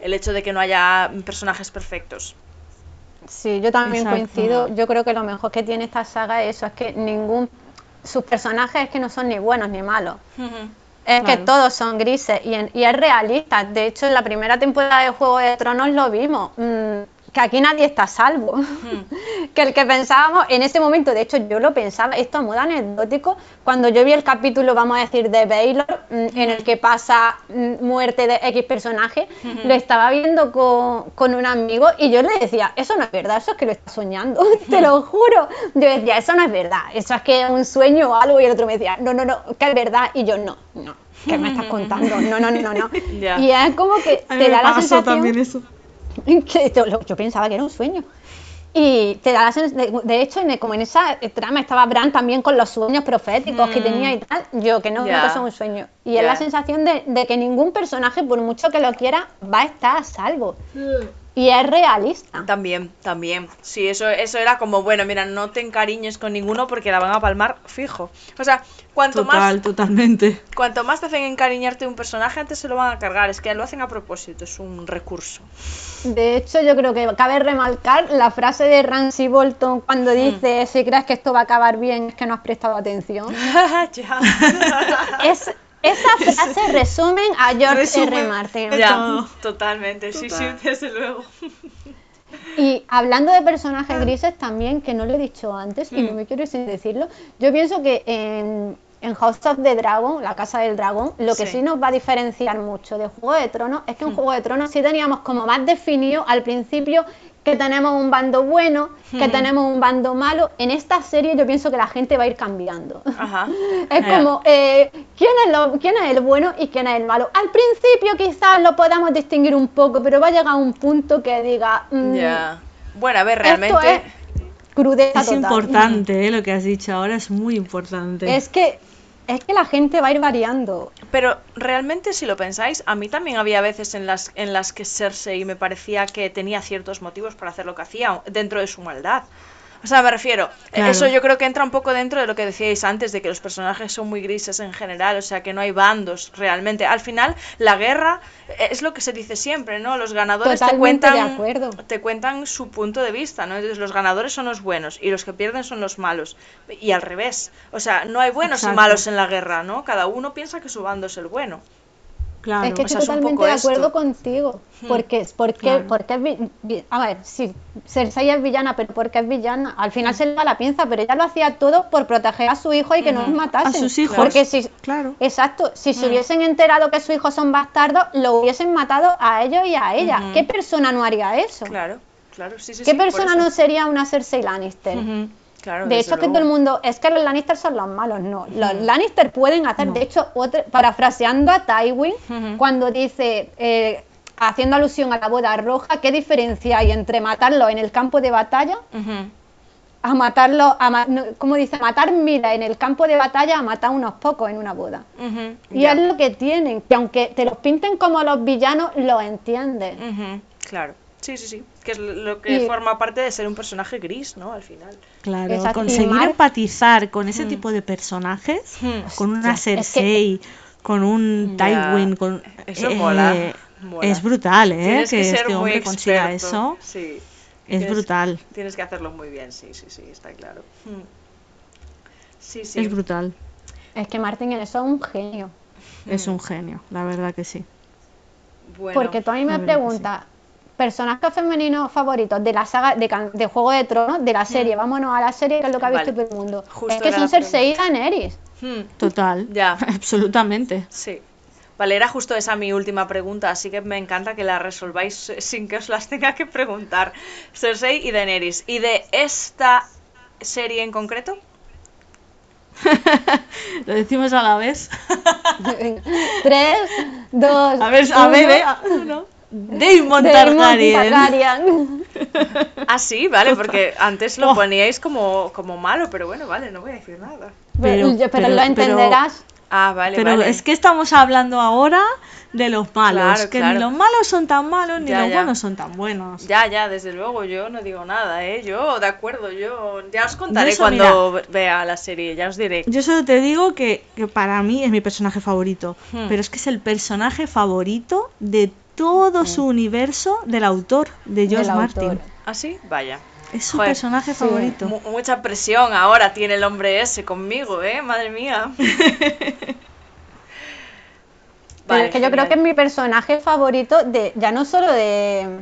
El hecho de que no haya personajes perfectos. Sí, yo también Exacto. coincido. Yo creo que lo mejor que tiene esta saga es eso, es que ningún... Sus personajes es que no son ni buenos ni malos. Es que todos son grises y, en- y es realista. De hecho, en la primera temporada de Juego de Tronos lo vimos. mm, que aquí nadie está a salvo. que el que pensábamos en ese momento, de hecho yo lo pensaba, esto a modo anecdótico, cuando yo vi el capítulo, vamos a decir, de Baylor, mm, en el que pasa mm, muerte de X personaje, lo estaba viendo con, con un amigo y yo le decía, eso no es verdad, eso es que lo estás soñando, te lo juro. Yo decía, eso no es verdad, eso es que es un sueño o algo y el otro me decía, no, no, no, que es verdad y yo no, no. ¿Qué me estás contando? No, no, no, no. Ya. Y es como que te da la sensación también eso. que yo, pensaba que era un sueño. Y te da la sens- de, hecho, en- como en esa eh, trama estaba Bran también con los sueños proféticos que tenía y tal, yo que no, no Ya. que es un sueño. Y es la sensación de, de que ningún personaje, por mucho que lo quiera, va a estar a salvo. Y es realista. También, también. Sí, eso, eso era como, bueno, mira, no te encariñes con ninguno porque la van a palmar fijo. O sea, cuanto Total, más totalmente. cuanto más te hacen encariñarte de un personaje, antes se lo van a cargar. Es que lo hacen a propósito, es un recurso. De hecho, yo creo que cabe remarcar la frase de Ramsey Bolton cuando dice, si crees que esto va a acabar bien, es que no has prestado atención. ya. Es, esa frase resumen a George Resumen. R. Martin. Ya, todo. totalmente. Sí, Total. sí, desde luego. Y hablando de personajes grises también, que no lo he dicho antes y no me quiero ir sin decirlo, yo pienso que en, en House of the Dragon, la Casa del Dragón, lo que Sí. sí, nos va a diferenciar mucho de Juego de Tronos es que en Juego de Tronos sí teníamos como más definido al principio que tenemos un bando bueno, que tenemos un bando malo. En esta serie yo pienso que la gente va a ir cambiando. Ajá. Es Ya. como, eh, ¿quién, es lo- ¿quién es el bueno y quién es el malo? Al principio quizás lo podamos distinguir un poco, pero va a llegar un punto que diga, mm, Ya. Bueno, a ver, esto realmente. es crudeza Es total. importante, ¿eh? lo que has dicho ahora es muy importante. Es que, es que la gente va a ir variando. Pero realmente, si lo pensáis, a mí también había veces en las, en las que Cersei me parecía que tenía ciertos motivos para hacer lo que hacía dentro de su maldad. O sea, me refiero, Claro. eso yo creo que entra un poco dentro de lo que decíais antes, de que los personajes son muy grises en general, o sea, que no hay bandos realmente. Al final, la guerra eh, es lo que se dice siempre, ¿no? Los ganadores te Totalmente cuentan, te cuentan su punto de vista, ¿no? Entonces, los ganadores son los buenos y los que pierden son los malos. Y al revés. O sea, no hay buenos Exacto. y malos en la guerra, ¿no? Cada uno piensa que su bando es el bueno. Claro. es que estoy totalmente de esto. acuerdo contigo. Porque, porque, Claro. porque es vi- A ver, sí, Cersei es villana, pero porque es villana. Al final se le va la pinza, pero ella lo hacía todo por proteger a su hijo y que no los matasen. A sus hijos. Porque si, Claro. Exacto, si se hubiesen enterado que sus hijos son bastardos, lo hubiesen matado a ellos y a ella. ¿Qué persona no haría eso? Claro, claro, sí, sí. ¿Qué persona no sería una Cersei Lannister? Claro, De hecho, que todo luego. el mundo, es que los Lannister son los malos, no. Los Lannister pueden hacer, de hecho, otra- parafraseando a Tywin, cuando dice, eh, haciendo alusión a la boda roja, ¿qué diferencia hay entre matarlo en el campo de batalla a matarlo, a ma- no, ¿cómo dice? Matar miles en el campo de batalla a matar unos pocos en una boda. Y es lo que tienen, que aunque te los pinten como los villanos, lo entiendes. Claro. Sí, sí, sí. Que es lo que Y- forma parte de ser un personaje gris, ¿no? Al final. Claro, Exacto, conseguir Mark- empatizar con ese tipo de personajes, Hmm. con una Hostia, es que- Cersei, con un. Tywin, con... Eso eh, mola, mola. Es brutal, ¿eh? Tienes que, este hombre consiga eso. Sí. Es Tienes- brutal. Tienes que hacerlo muy bien, sí, sí, sí, está claro. Mm. Sí, sí. Es brutal. Es que Martin en eso es un genio. Es un genio, la verdad que sí. Bueno, Porque tú a mí me preguntas, personajes femeninos favoritos de la saga de, can- de Juego de Tronos, de la serie, vámonos a la serie que es lo que ha visto Vale. todo el mundo. Justo es que son Cersei y Daenerys. mm, Total. Ya. Absolutamente. sí. Vale, era justo esa mi última pregunta, así que me encanta que la resolváis sin que os las tenga que preguntar. Cersei y Daenerys. ¿Y de esta serie en concreto? Lo decimos a la vez. Tres, dos, A ver, a ver, ¿eh? Uno. Damon Targaryen. Targaryen. Ah, sí, vale, porque antes lo Oh. poníais como, como malo, pero bueno, vale, no voy a decir nada. Pero, Pero- pero pero- lo pero- entenderás. Ah, vale, Pero vale. es que estamos hablando ahora de los malos, Claro, que claro. ni los malos son tan malos ni Ya, los ya. buenos son tan buenos. Ya, ya, desde luego, yo no digo nada, ¿eh? Yo, de acuerdo, yo ya os contaré eso, cuando vea la serie, ya os diré. Yo solo te digo que, que para mí es mi personaje favorito, Hmm. pero es que es el personaje favorito de todo su universo del autor, de George Martin. autor. ¿Ah, sí? Vaya. Es su Joder, personaje sí. favorito. Mu- mucha presión ahora tiene el hombre ese conmigo, ¿eh? Madre mía. Pero Vale, es que yo creo que es mi personaje favorito de ya no solo de,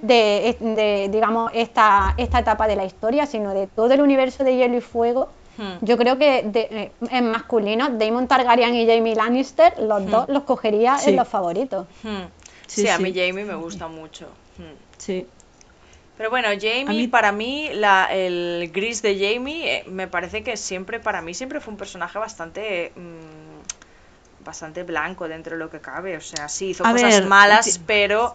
de, de, digamos esta, esta etapa de la historia, sino de todo el universo de Hielo y Fuego. Hmm. Yo creo que de- eh, en masculino, Damon Targaryen y Jamie Lannister, los dos los cogería Sí. en los favoritos. Hmm. Sí, Sí, a mí Jamie me gusta mucho. Hmm. Sí. Pero bueno, Jamie, mí- para mí, la, el gris de Jamie, eh, me parece que siempre, para mí, siempre fue un personaje bastante, mm, bastante blanco dentro de lo que cabe. O sea, sí, hizo A cosas ver, malas, pero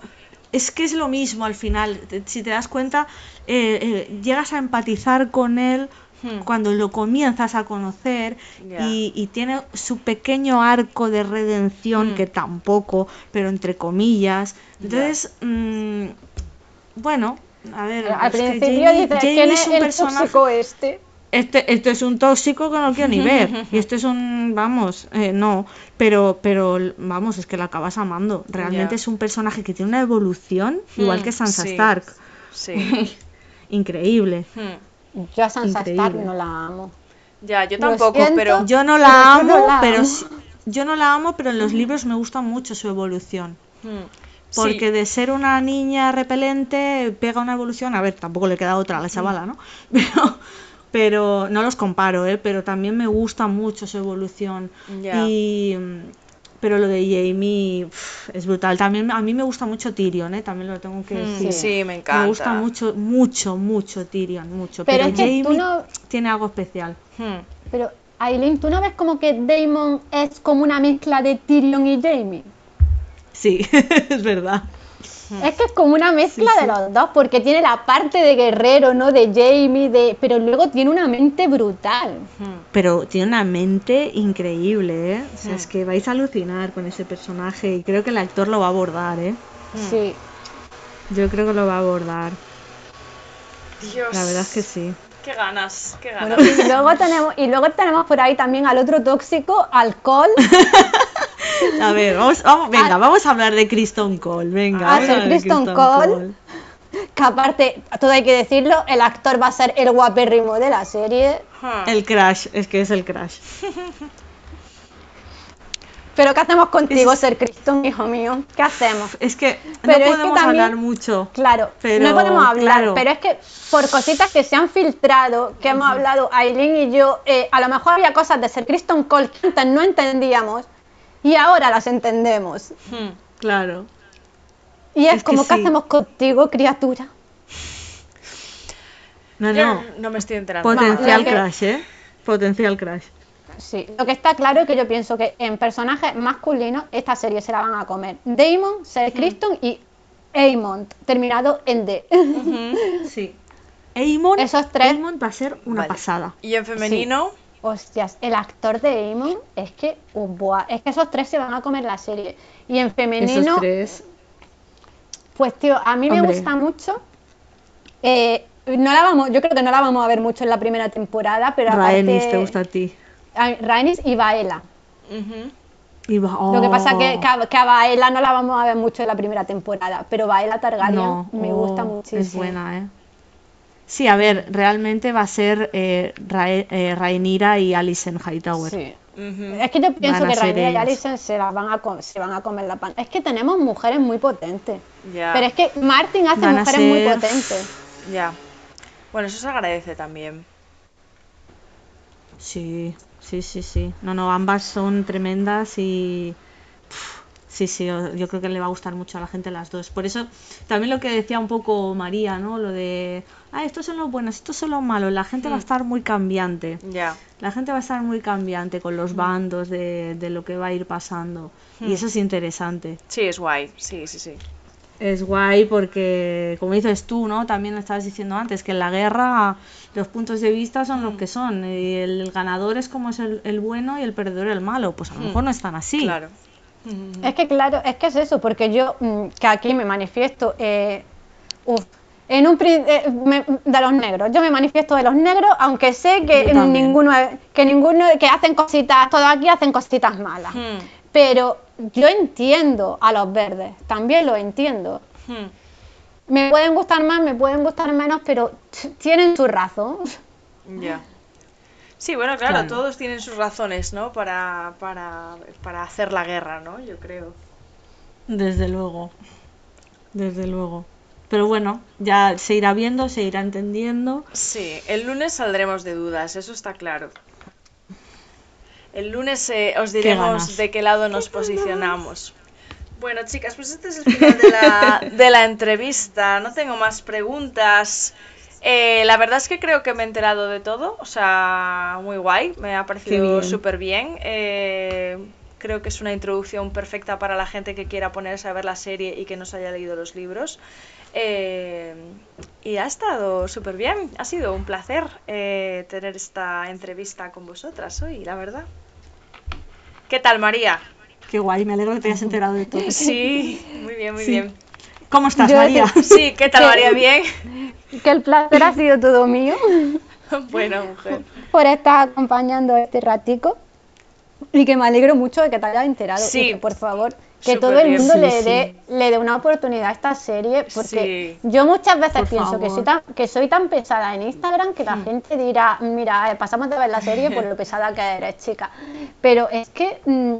Es que es lo mismo al final. Si te das cuenta, eh, eh, llegas a empatizar con él Hmm. cuando lo comienzas a conocer y, y tiene su pequeño arco de redención, Hmm. que tampoco, pero entre comillas. Entonces, mm, bueno, a ver. Al es que principio Jamie- dices, Jamie ¿quién es es un el personaje- tóxico este? Este, este es un tóxico que no quiero ni ver. Y este es un, vamos, eh, no. Pero, pero, vamos, es que lo acabas amando. Realmente es un personaje que tiene una evolución, igual Hmm, que Sansa sí. Stark. sí. Increíble. Yo a Sansa Increíble. Stark no la amo. Ya, yo tampoco, pero Yo no la amo, no la pero amo. sí- yo no la amo, pero en los libros me gusta mucho su evolución. Hmm. Sí. Porque de ser una niña repelente pega una evolución, a ver, tampoco le queda otra a la chavala, ¿no? Pero, pero no los comparo, ¿eh? Pero también me gusta mucho su evolución. Ya. Y, pero lo de Jamie es brutal. También a mí me gusta mucho Tyrion, ¿eh? También lo tengo que Hmm, decir. sí, me encanta. Me gusta mucho, mucho, mucho Tyrion, mucho. Pero Pero, es que tú Jamie no- tiene algo especial. Hmm. Pero, Aileen, ¿tú no ves como que Damon es como una mezcla de Tyrion y Jamie? Sí, es verdad. Es que es como una mezcla de los dos, porque tiene la parte de guerrero, ¿no? De Jamie, de... pero luego tiene una mente brutal. Pero tiene una mente increíble, ¿eh? O sea, Mm. es que vais a alucinar con ese personaje y creo que el actor lo va a abordar, ¿eh? Sí. Yo creo que lo va a abordar. Dios. La verdad es que sí. Qué ganas, qué ganas. Bueno, y luego tenemos, y luego tenemos por ahí también al otro tóxico, alcohol. A ver, vamos, vamos, venga, Ah. vamos a hablar de Kristen Cole, venga. Ah, a de Kristen Kristen Cole. Que aparte, todo hay que decirlo, el actor va a ser el guapérrimo de la serie. El crash, es que es el crash. Pero ¿qué hacemos contigo, ser Kristen, hijo mío? ¿Qué hacemos? Es que Pero es no que podemos también- hablar mucho. Claro, Pero, no podemos hablar, claro. pero es que por cositas que se han filtrado, que hemos hablado Aileen y yo, eh, a lo mejor había cosas de ser Kristen Cole que antes no entendíamos y ahora las entendemos. Hmm. Claro. Y es, Es que como, ¿qué sí. hacemos contigo, criatura? No, Yo no. no me estoy enterando. Potencial que- crash, ¿eh? Potencial crash. Sí, lo que está claro es que yo pienso que en personajes masculinos esta serie se la van a comer. Damon, Ser Kristen y Aemon, terminado en D. Sí. Aemon, Esos tres- Aemon va a ser una Vale. pasada. Y en femenino, Hostias, el actor de Aemon es que, uh, buah, es que esos tres se van a comer la serie. Y en femenino, Esos tres. pues tío, a mí me gusta mucho. eh, no la vamos, yo creo que no la vamos a ver mucho en la primera temporada, pero Rhaenys, aparte, ¿te gusta a ti? Rhaenys y Baela. ujú, Y va- Lo que pasa oh, que, que, a- que a Baela no la vamos a ver mucho en la primera temporada, pero Baela Targaryen no, me oh, gusta muchísimo. Es buena, ¿eh? Sí, a ver, realmente va a ser eh, Rae- eh, Rhaenyra y Alicent Hightower. Sí. Es que yo pienso que Rhaenyra y. Alicent se, las van a se van a comer la pan. Es que tenemos mujeres muy potentes. Pero es que Martin hace mujeres muy potentes. Ya. Bueno, eso se agradece también. Sí, sí, sí, sí. No, no, ambas son tremendas y... pf, Sí, sí, yo creo que le va a gustar mucho a la gente las dos. Por eso, también lo que decía un poco María, ¿no? Lo de, ah, estos son los buenos, estos son los malos. La gente va a estar muy cambiante. Ya. La gente va a estar muy cambiante con los bandos de, de lo que va a ir pasando. Y eso es interesante. Sí, es guay. Sí, sí, sí. Es guay porque, como dices tú, ¿no? También lo estabas diciendo antes, que en la guerra los puntos de vista son los que son. Y el ganador es como es el, el bueno y el perdedor el malo. Pues a lo mejor no están así. Claro. Es que claro, es que es eso, porque yo mm, que aquí me manifiesto eh, uf, en un pri- eh, me- de los negros, yo me manifiesto de los negros, aunque sé que ninguno que ninguno que hacen cositas, todos aquí hacen cositas malas. Pero yo entiendo a los verdes, también lo entiendo. Me pueden gustar más, me pueden gustar menos, pero tienen su razón. Ya. Sí, bueno, claro, Claro. todos tienen sus razones, ¿no? Para, para, para hacer la guerra, ¿no? Yo creo. Desde luego. Desde luego. Pero bueno, ya se irá viendo, se irá entendiendo. Sí, el lunes saldremos de dudas, eso está claro. El lunes eh, os diremos de qué lado nos posicionamos. Bueno, chicas, pues este es el final de la, de la entrevista. No tengo más preguntas. Eh, la verdad es que creo que me he enterado de todo. O sea, muy guay. Me ha parecido súper bien. Eh, creo que es una introducción perfecta para la gente que quiera ponerse a ver la serie y que no se haya leído los libros. Eh, y ha estado súper bien. Ha sido un placer tener esta entrevista con vosotras hoy, la verdad. ¿Qué tal, María? Qué guay, me alegro que te hayas enterado de todo. Sí, muy bien, muy Sí. bien. ¿Cómo estás, Yo María? Sí, ¿qué tal. María? ¿Bien? Que el placer ha sido todo mío Bueno, mujer. por estar acompañando este ratico y que me alegro mucho de que te hayas enterado. Sí. Y que por favor, que todo el mundo Sí, le, sí. dé, le dé una oportunidad a esta serie porque Sí. yo muchas veces Por pienso que soy, tan, que soy tan pesada en Instagram que la gente dirá, mira, eh, pasamos de ver la serie por lo pesada que eres, chica. Pero es que mm,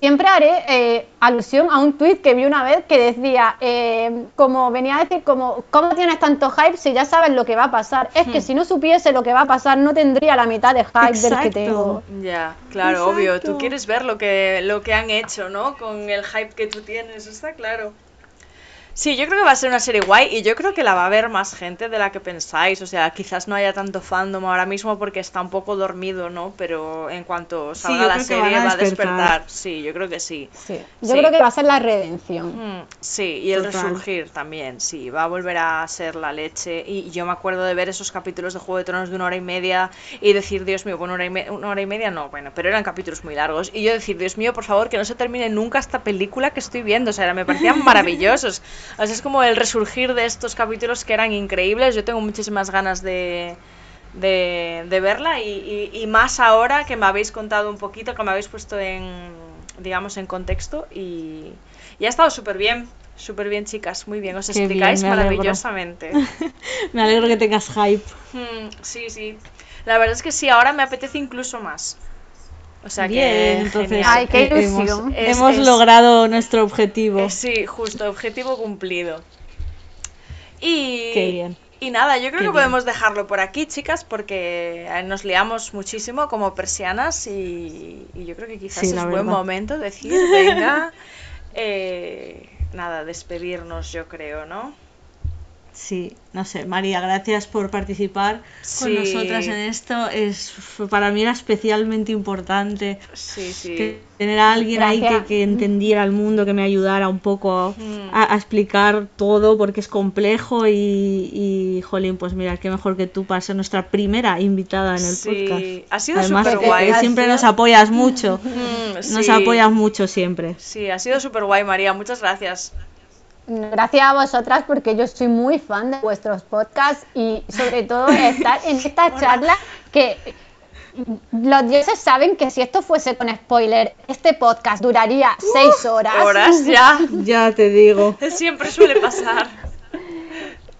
siempre haré eh, alusión a un tuit que vi una vez que decía, eh, como venía a decir, como, ¿cómo tienes tanto hype si ya sabes lo que va a pasar? Es Hmm. que si no supiese lo que va a pasar no tendría la mitad de hype del que tengo. Ya, claro, obvio. Tú quieres ver lo que, lo que han hecho, ¿no? Con el hype que tú tienes, está claro. Sí, yo creo que va a ser una serie guay y yo creo que la va a ver más gente de la que pensáis. O sea, quizás no haya tanto fandom ahora mismo porque está un poco dormido, ¿no? Pero en cuanto salga la serie a va a despertar. Sí, yo creo que sí. Sí. Yo Sí. creo que va a ser la redención. Mm, Sí, y el Total. resurgir también, sí, va a volver a ser la leche. Y yo me acuerdo de ver esos capítulos de Juego de Tronos de una hora y media y decir, Dios mío, bueno, una hora y, me- una hora y media no, bueno, pero eran capítulos muy largos. Y yo decir, Dios mío, por favor, que no se termine nunca esta película que estoy viendo. O sea, me parecían maravillosos. Sea, es como el resurgir de estos capítulos que eran increíbles. Yo tengo muchísimas ganas de, de, de verla y, y- y más ahora que me habéis contado un poquito, que me habéis puesto en, digamos, en contexto y, y ha estado súper bien, súper bien chicas, muy bien, os Qué bien, explicáis me maravillosamente. Me alegro que tengas hype. Hmm, sí, sí, la verdad es que sí, ahora me apetece incluso más. O sea Bien, que entonces genial. Ay, qué eh, hemos, ilusión. Es- hemos es- logrado nuestro objetivo. Eh, sí, justo, objetivo cumplido. Y, Qué bien. y nada, yo creo Qué que bien. podemos dejarlo por aquí, chicas, porque eh, nos liamos muchísimo como persianas y, y yo creo que quizás Sí, es buen momento decir, venga, eh, nada, despedirnos, yo creo, ¿no? Sí, no sé, María, gracias por participar Sí. con nosotras en esto. Es para mí era especialmente importante Sí, sí. que tener a alguien ahí que, entendiera el mundo, que me ayudara un poco Mm. a, a explicar todo porque es complejo y, y, jolín, pues mira, qué mejor que tú para ser nuestra primera invitada en el Sí, podcast. ha sido Además, súper que- guay. que siempre nos apoyas mucho, Mm, nos apoyas mucho siempre. Sí, ha sido súper guay, María, muchas gracias. Gracias a vosotras porque yo soy muy fan de vuestros podcasts y sobre todo estar en esta charla que los dioses saben que si esto fuese con spoiler, este podcast duraría seis horas. Horas ya. Ya te digo. Siempre suele pasar.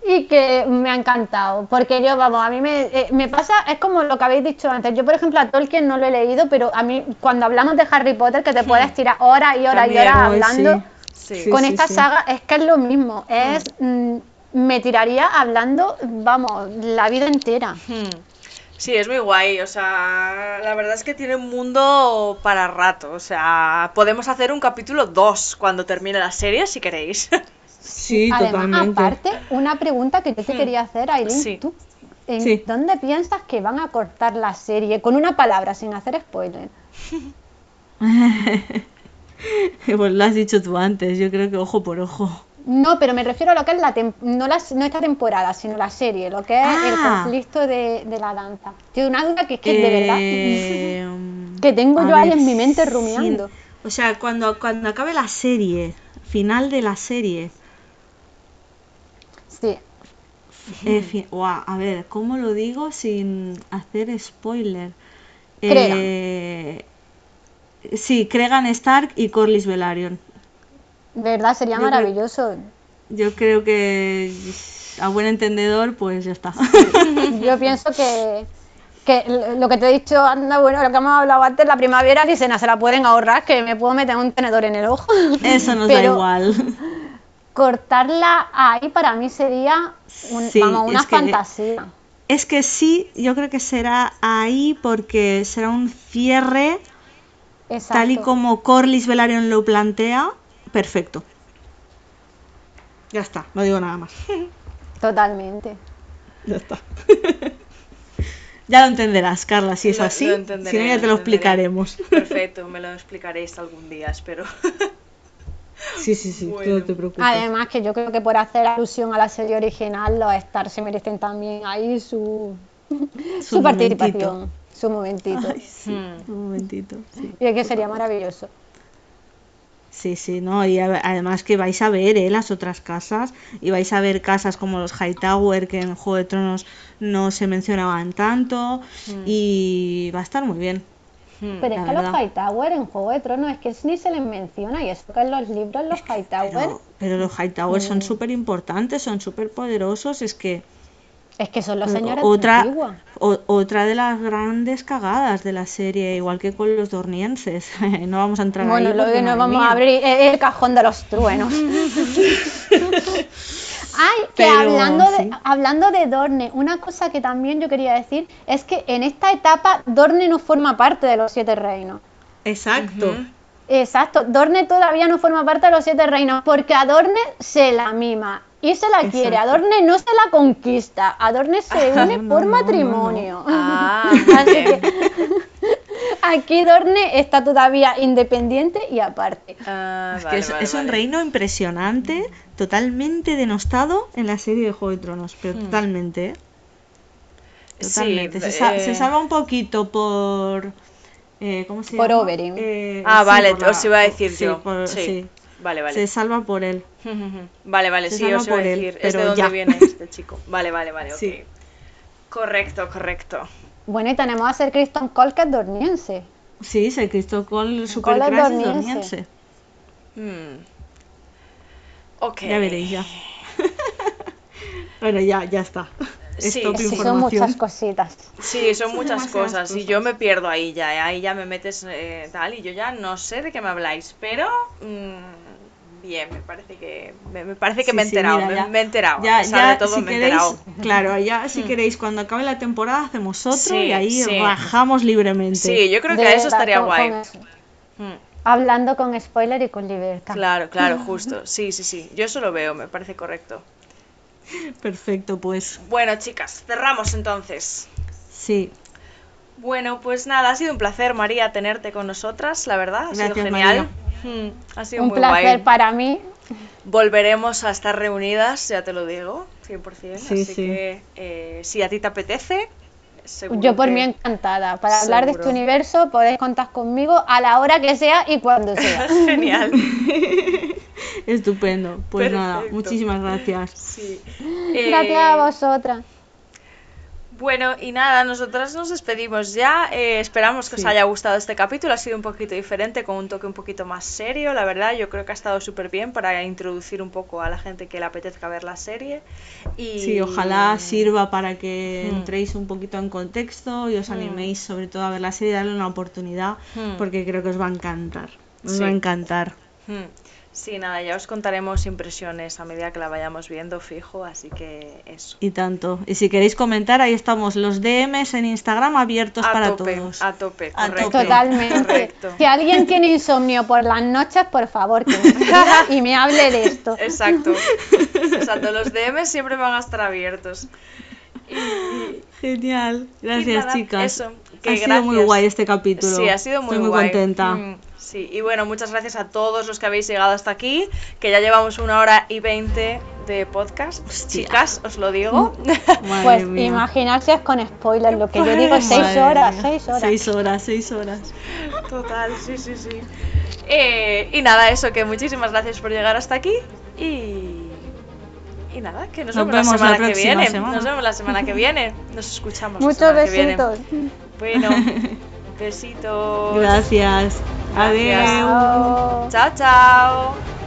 Y que me ha encantado, porque yo, vamos, a mí me, eh, me pasa, es como lo que habéis dicho antes, yo por ejemplo a Tolkien no lo he leído, pero a mí cuando hablamos de Harry Potter, que te puedes tirar horas y horas y horas hablando, Sí. Sí. con esta sí. saga es que es lo mismo, es, mm, me tiraría hablando, vamos, la vida entera. Hmm. Sí, es muy guay, o sea, la verdad es que tiene un mundo para rato, o sea, podemos hacer un capítulo 2 cuando termine la serie si queréis. Sí, Además, totalmente. aparte, una pregunta que yo te Hmm. quería hacer, Aileen, Sí. ¿tú en Sí. dónde piensas que van a cortar la serie? Con una palabra, sin hacer spoiler. Pues lo has dicho tú antes, yo creo que ojo por ojo. No, pero me refiero a lo que es la no, la, no esta temporada, sino la serie, lo que es el Ah. conflicto de, de la danza. Tengo una duda que es que de verdad Eh, que tengo yo ahí en mi mente sí. rumiando. O sea, cuando, cuando acabe la serie, final de la serie, Sí, eh, a ver, ¿cómo lo digo sin hacer spoiler? Eh, sí, Cregan Stark y Corlys Velaryon. verdad, sería Yo creo- maravilloso. Yo creo que a buen entendedor, pues ya está. Yo pienso que, que lo que te he dicho, anda, bueno, lo que hemos hablado antes, la primavera, dicen, "Ah, se la pueden ahorrar, que me puedo meter un tenedor en el ojo. Eso nos da igual. Cortarla ahí para mí sería un- Sí, vamos, una es que- fantasía. Es que sí, yo creo que será ahí porque será un cierre Exacto. tal y como Corlys Velaryon lo plantea, perfecto. Ya está, no digo nada más. Totalmente. Ya está. ya lo entenderás, Carla, si es Lo- así. lo si no, ya te lo explicaremos. Perfecto, me lo explicaréis algún día, espero. sí, sí, sí, Bueno. no te preocupes. Además que yo creo que por hacer alusión a la serie original, los Stars se merecen también ahí su, su, Su participación, su momentito. Ay, sí, Hmm. un momentito. Sí. Y es que sería maravilloso. Sí, sí, no, y además que vais a ver ¿eh? las otras casas y vais a ver casas como los Hightower que en Juego de Tronos no se mencionaban tanto y va a estar muy bien. Hmm. Pero es que los verdad. Hightower en Juego de Tronos es que ni se les menciona y eso que en los libros los Hightower Pero, pero los Hightower Mm. son súper importantes, son súper poderosos, es que es que son los señores otra, antiguos. o- otra de las grandes cagadas de la serie, igual que con los dornienses. no vamos a entrar Bueno, ahí lo porque, que nos madre vamos mía. a abrir es el cajón de los truenos. Ay, que Pero, hablando, de, sí. hablando de Dorne, una cosa que también yo quería decir es que en esta etapa Dorne no forma parte de los siete reinos. Exacto. Exacto, Dorne todavía no forma parte de los siete reinos porque a Dorne se la mima y se la quiere, a Exacto. Dorne no se la conquista, a Dorne se Ah, une no, por no, no, matrimonio. Ah, Así bien. que aquí Dorne está todavía independiente y aparte. Ah, Es que vale, es, vale, es un vale. reino impresionante, totalmente denostado en la serie de Juego de Tronos, pero Hmm. totalmente, ¿eh? Sí, Totalmente. se, sa- eh, se salva un poquito por... eh, ¿Cómo se Por llama? Oberyn. Eh, Ah, sí, vale, la- os iba a decir sí, yo. por- sí. Vale, vale. Se salva por él. Vale, vale, Se sí, salva os iba a por él, decir. ¿Es de dónde ya. viene este chico? Vale, vale, vale, ok. Sí. Correcto, correcto. Bueno, y tenemos a Sir Kristen Cole, que es dorniense. Sí, se Cristo con Cole Supercrash es dormiense. Hmm. Ok. Ya veréis, ya. bueno, ya, ya está. Es Sí, sí, son muchas cositas. Sí, son Son muchas cosas, y yo me pierdo ahí ya, ¿eh? ahí ya me metes eh, tal y yo ya no sé de qué me habláis, pero mm, bien, me parece que me, me parece que Sí, me he sí, enterado, mira, me, ya- me he enterado, Ya, a pesar ya, de todo si me he queréis, enterado. claro, ya si queréis, cuando acabe la temporada hacemos otro Sí, y ahí sí. rajamos libremente. Sí, yo creo que De eso verdad, estaría con- guay. con eso. Mm, Hablando con spoiler y con libertad. Claro, claro, justo. Sí, sí, sí. Yo eso lo veo, me parece correcto. Perfecto, pues Bueno, chicas, cerramos entonces. sí. Bueno, pues nada, ha sido un placer, María, tenerte con nosotras, la verdad. Ha sido genial. Mm, ha sido Un muy placer guay. para mí. Volveremos a estar reunidas, ya te lo digo, 100%. Sí, así sí. que eh, si a ti te apetece, seguro Yo por que- mí encantada. Para hablar de este universo podéis contar conmigo a la hora que sea y cuando sea. Genial. Estupendo. Pues nada, muchísimas gracias. Sí. Gracias Eh, a vosotras. Bueno, y nada, nosotras nos despedimos ya. Eh, esperamos que os haya gustado este capítulo. Ha sido un poquito diferente, con un toque un poquito más serio. La verdad, yo creo que ha estado súper bien para introducir un poco a la gente que le apetezca ver la serie. Y... Sí, ojalá sirva para que Mm. entréis un poquito en contexto y os Mm. animéis sobre todo a ver la serie, darle una oportunidad, Mm. porque creo que os va a encantar. Os Sí. va a encantar. Sí, nada, ya os contaremos impresiones a medida que la vayamos viendo fijo, así que eso. Y tanto. Y si queréis comentar, ahí estamos los DMs en Instagram abiertos A para tope, todos. a tope, A correcto. tope. Totalmente. Correcto. Si alguien tiene insomnio por las noches, por favor, que me y me hable de esto. Exacto. Exacto, los DMs siempre van a estar abiertos. Y- Genial. y Gracias, nada, chicas. Eso, que ha sido muy guay este capítulo. Sí, ha sido muy Estoy muy guay. contenta. Mm, sí, y bueno, muchas gracias a todos los que habéis llegado hasta aquí, que ya llevamos una hora y veinte de podcast. Hostia. Chicas, os lo digo. Madre Pues mía. imaginarse con spoilers, lo que yo digo es seis Madre horas, mía. seis horas. Seis horas, seis horas. Total, sí, sí, sí. Eh, y nada, eso, que muchísimas gracias por llegar hasta aquí y... Y nada, que nos, Nos vemos, vemos la la semana que viene. semana. Nos vemos la semana que viene. Nos escuchamos. la Muchos semana que viene. besitos. Bueno, besitos. Gracias. Adiós. Chao, chao.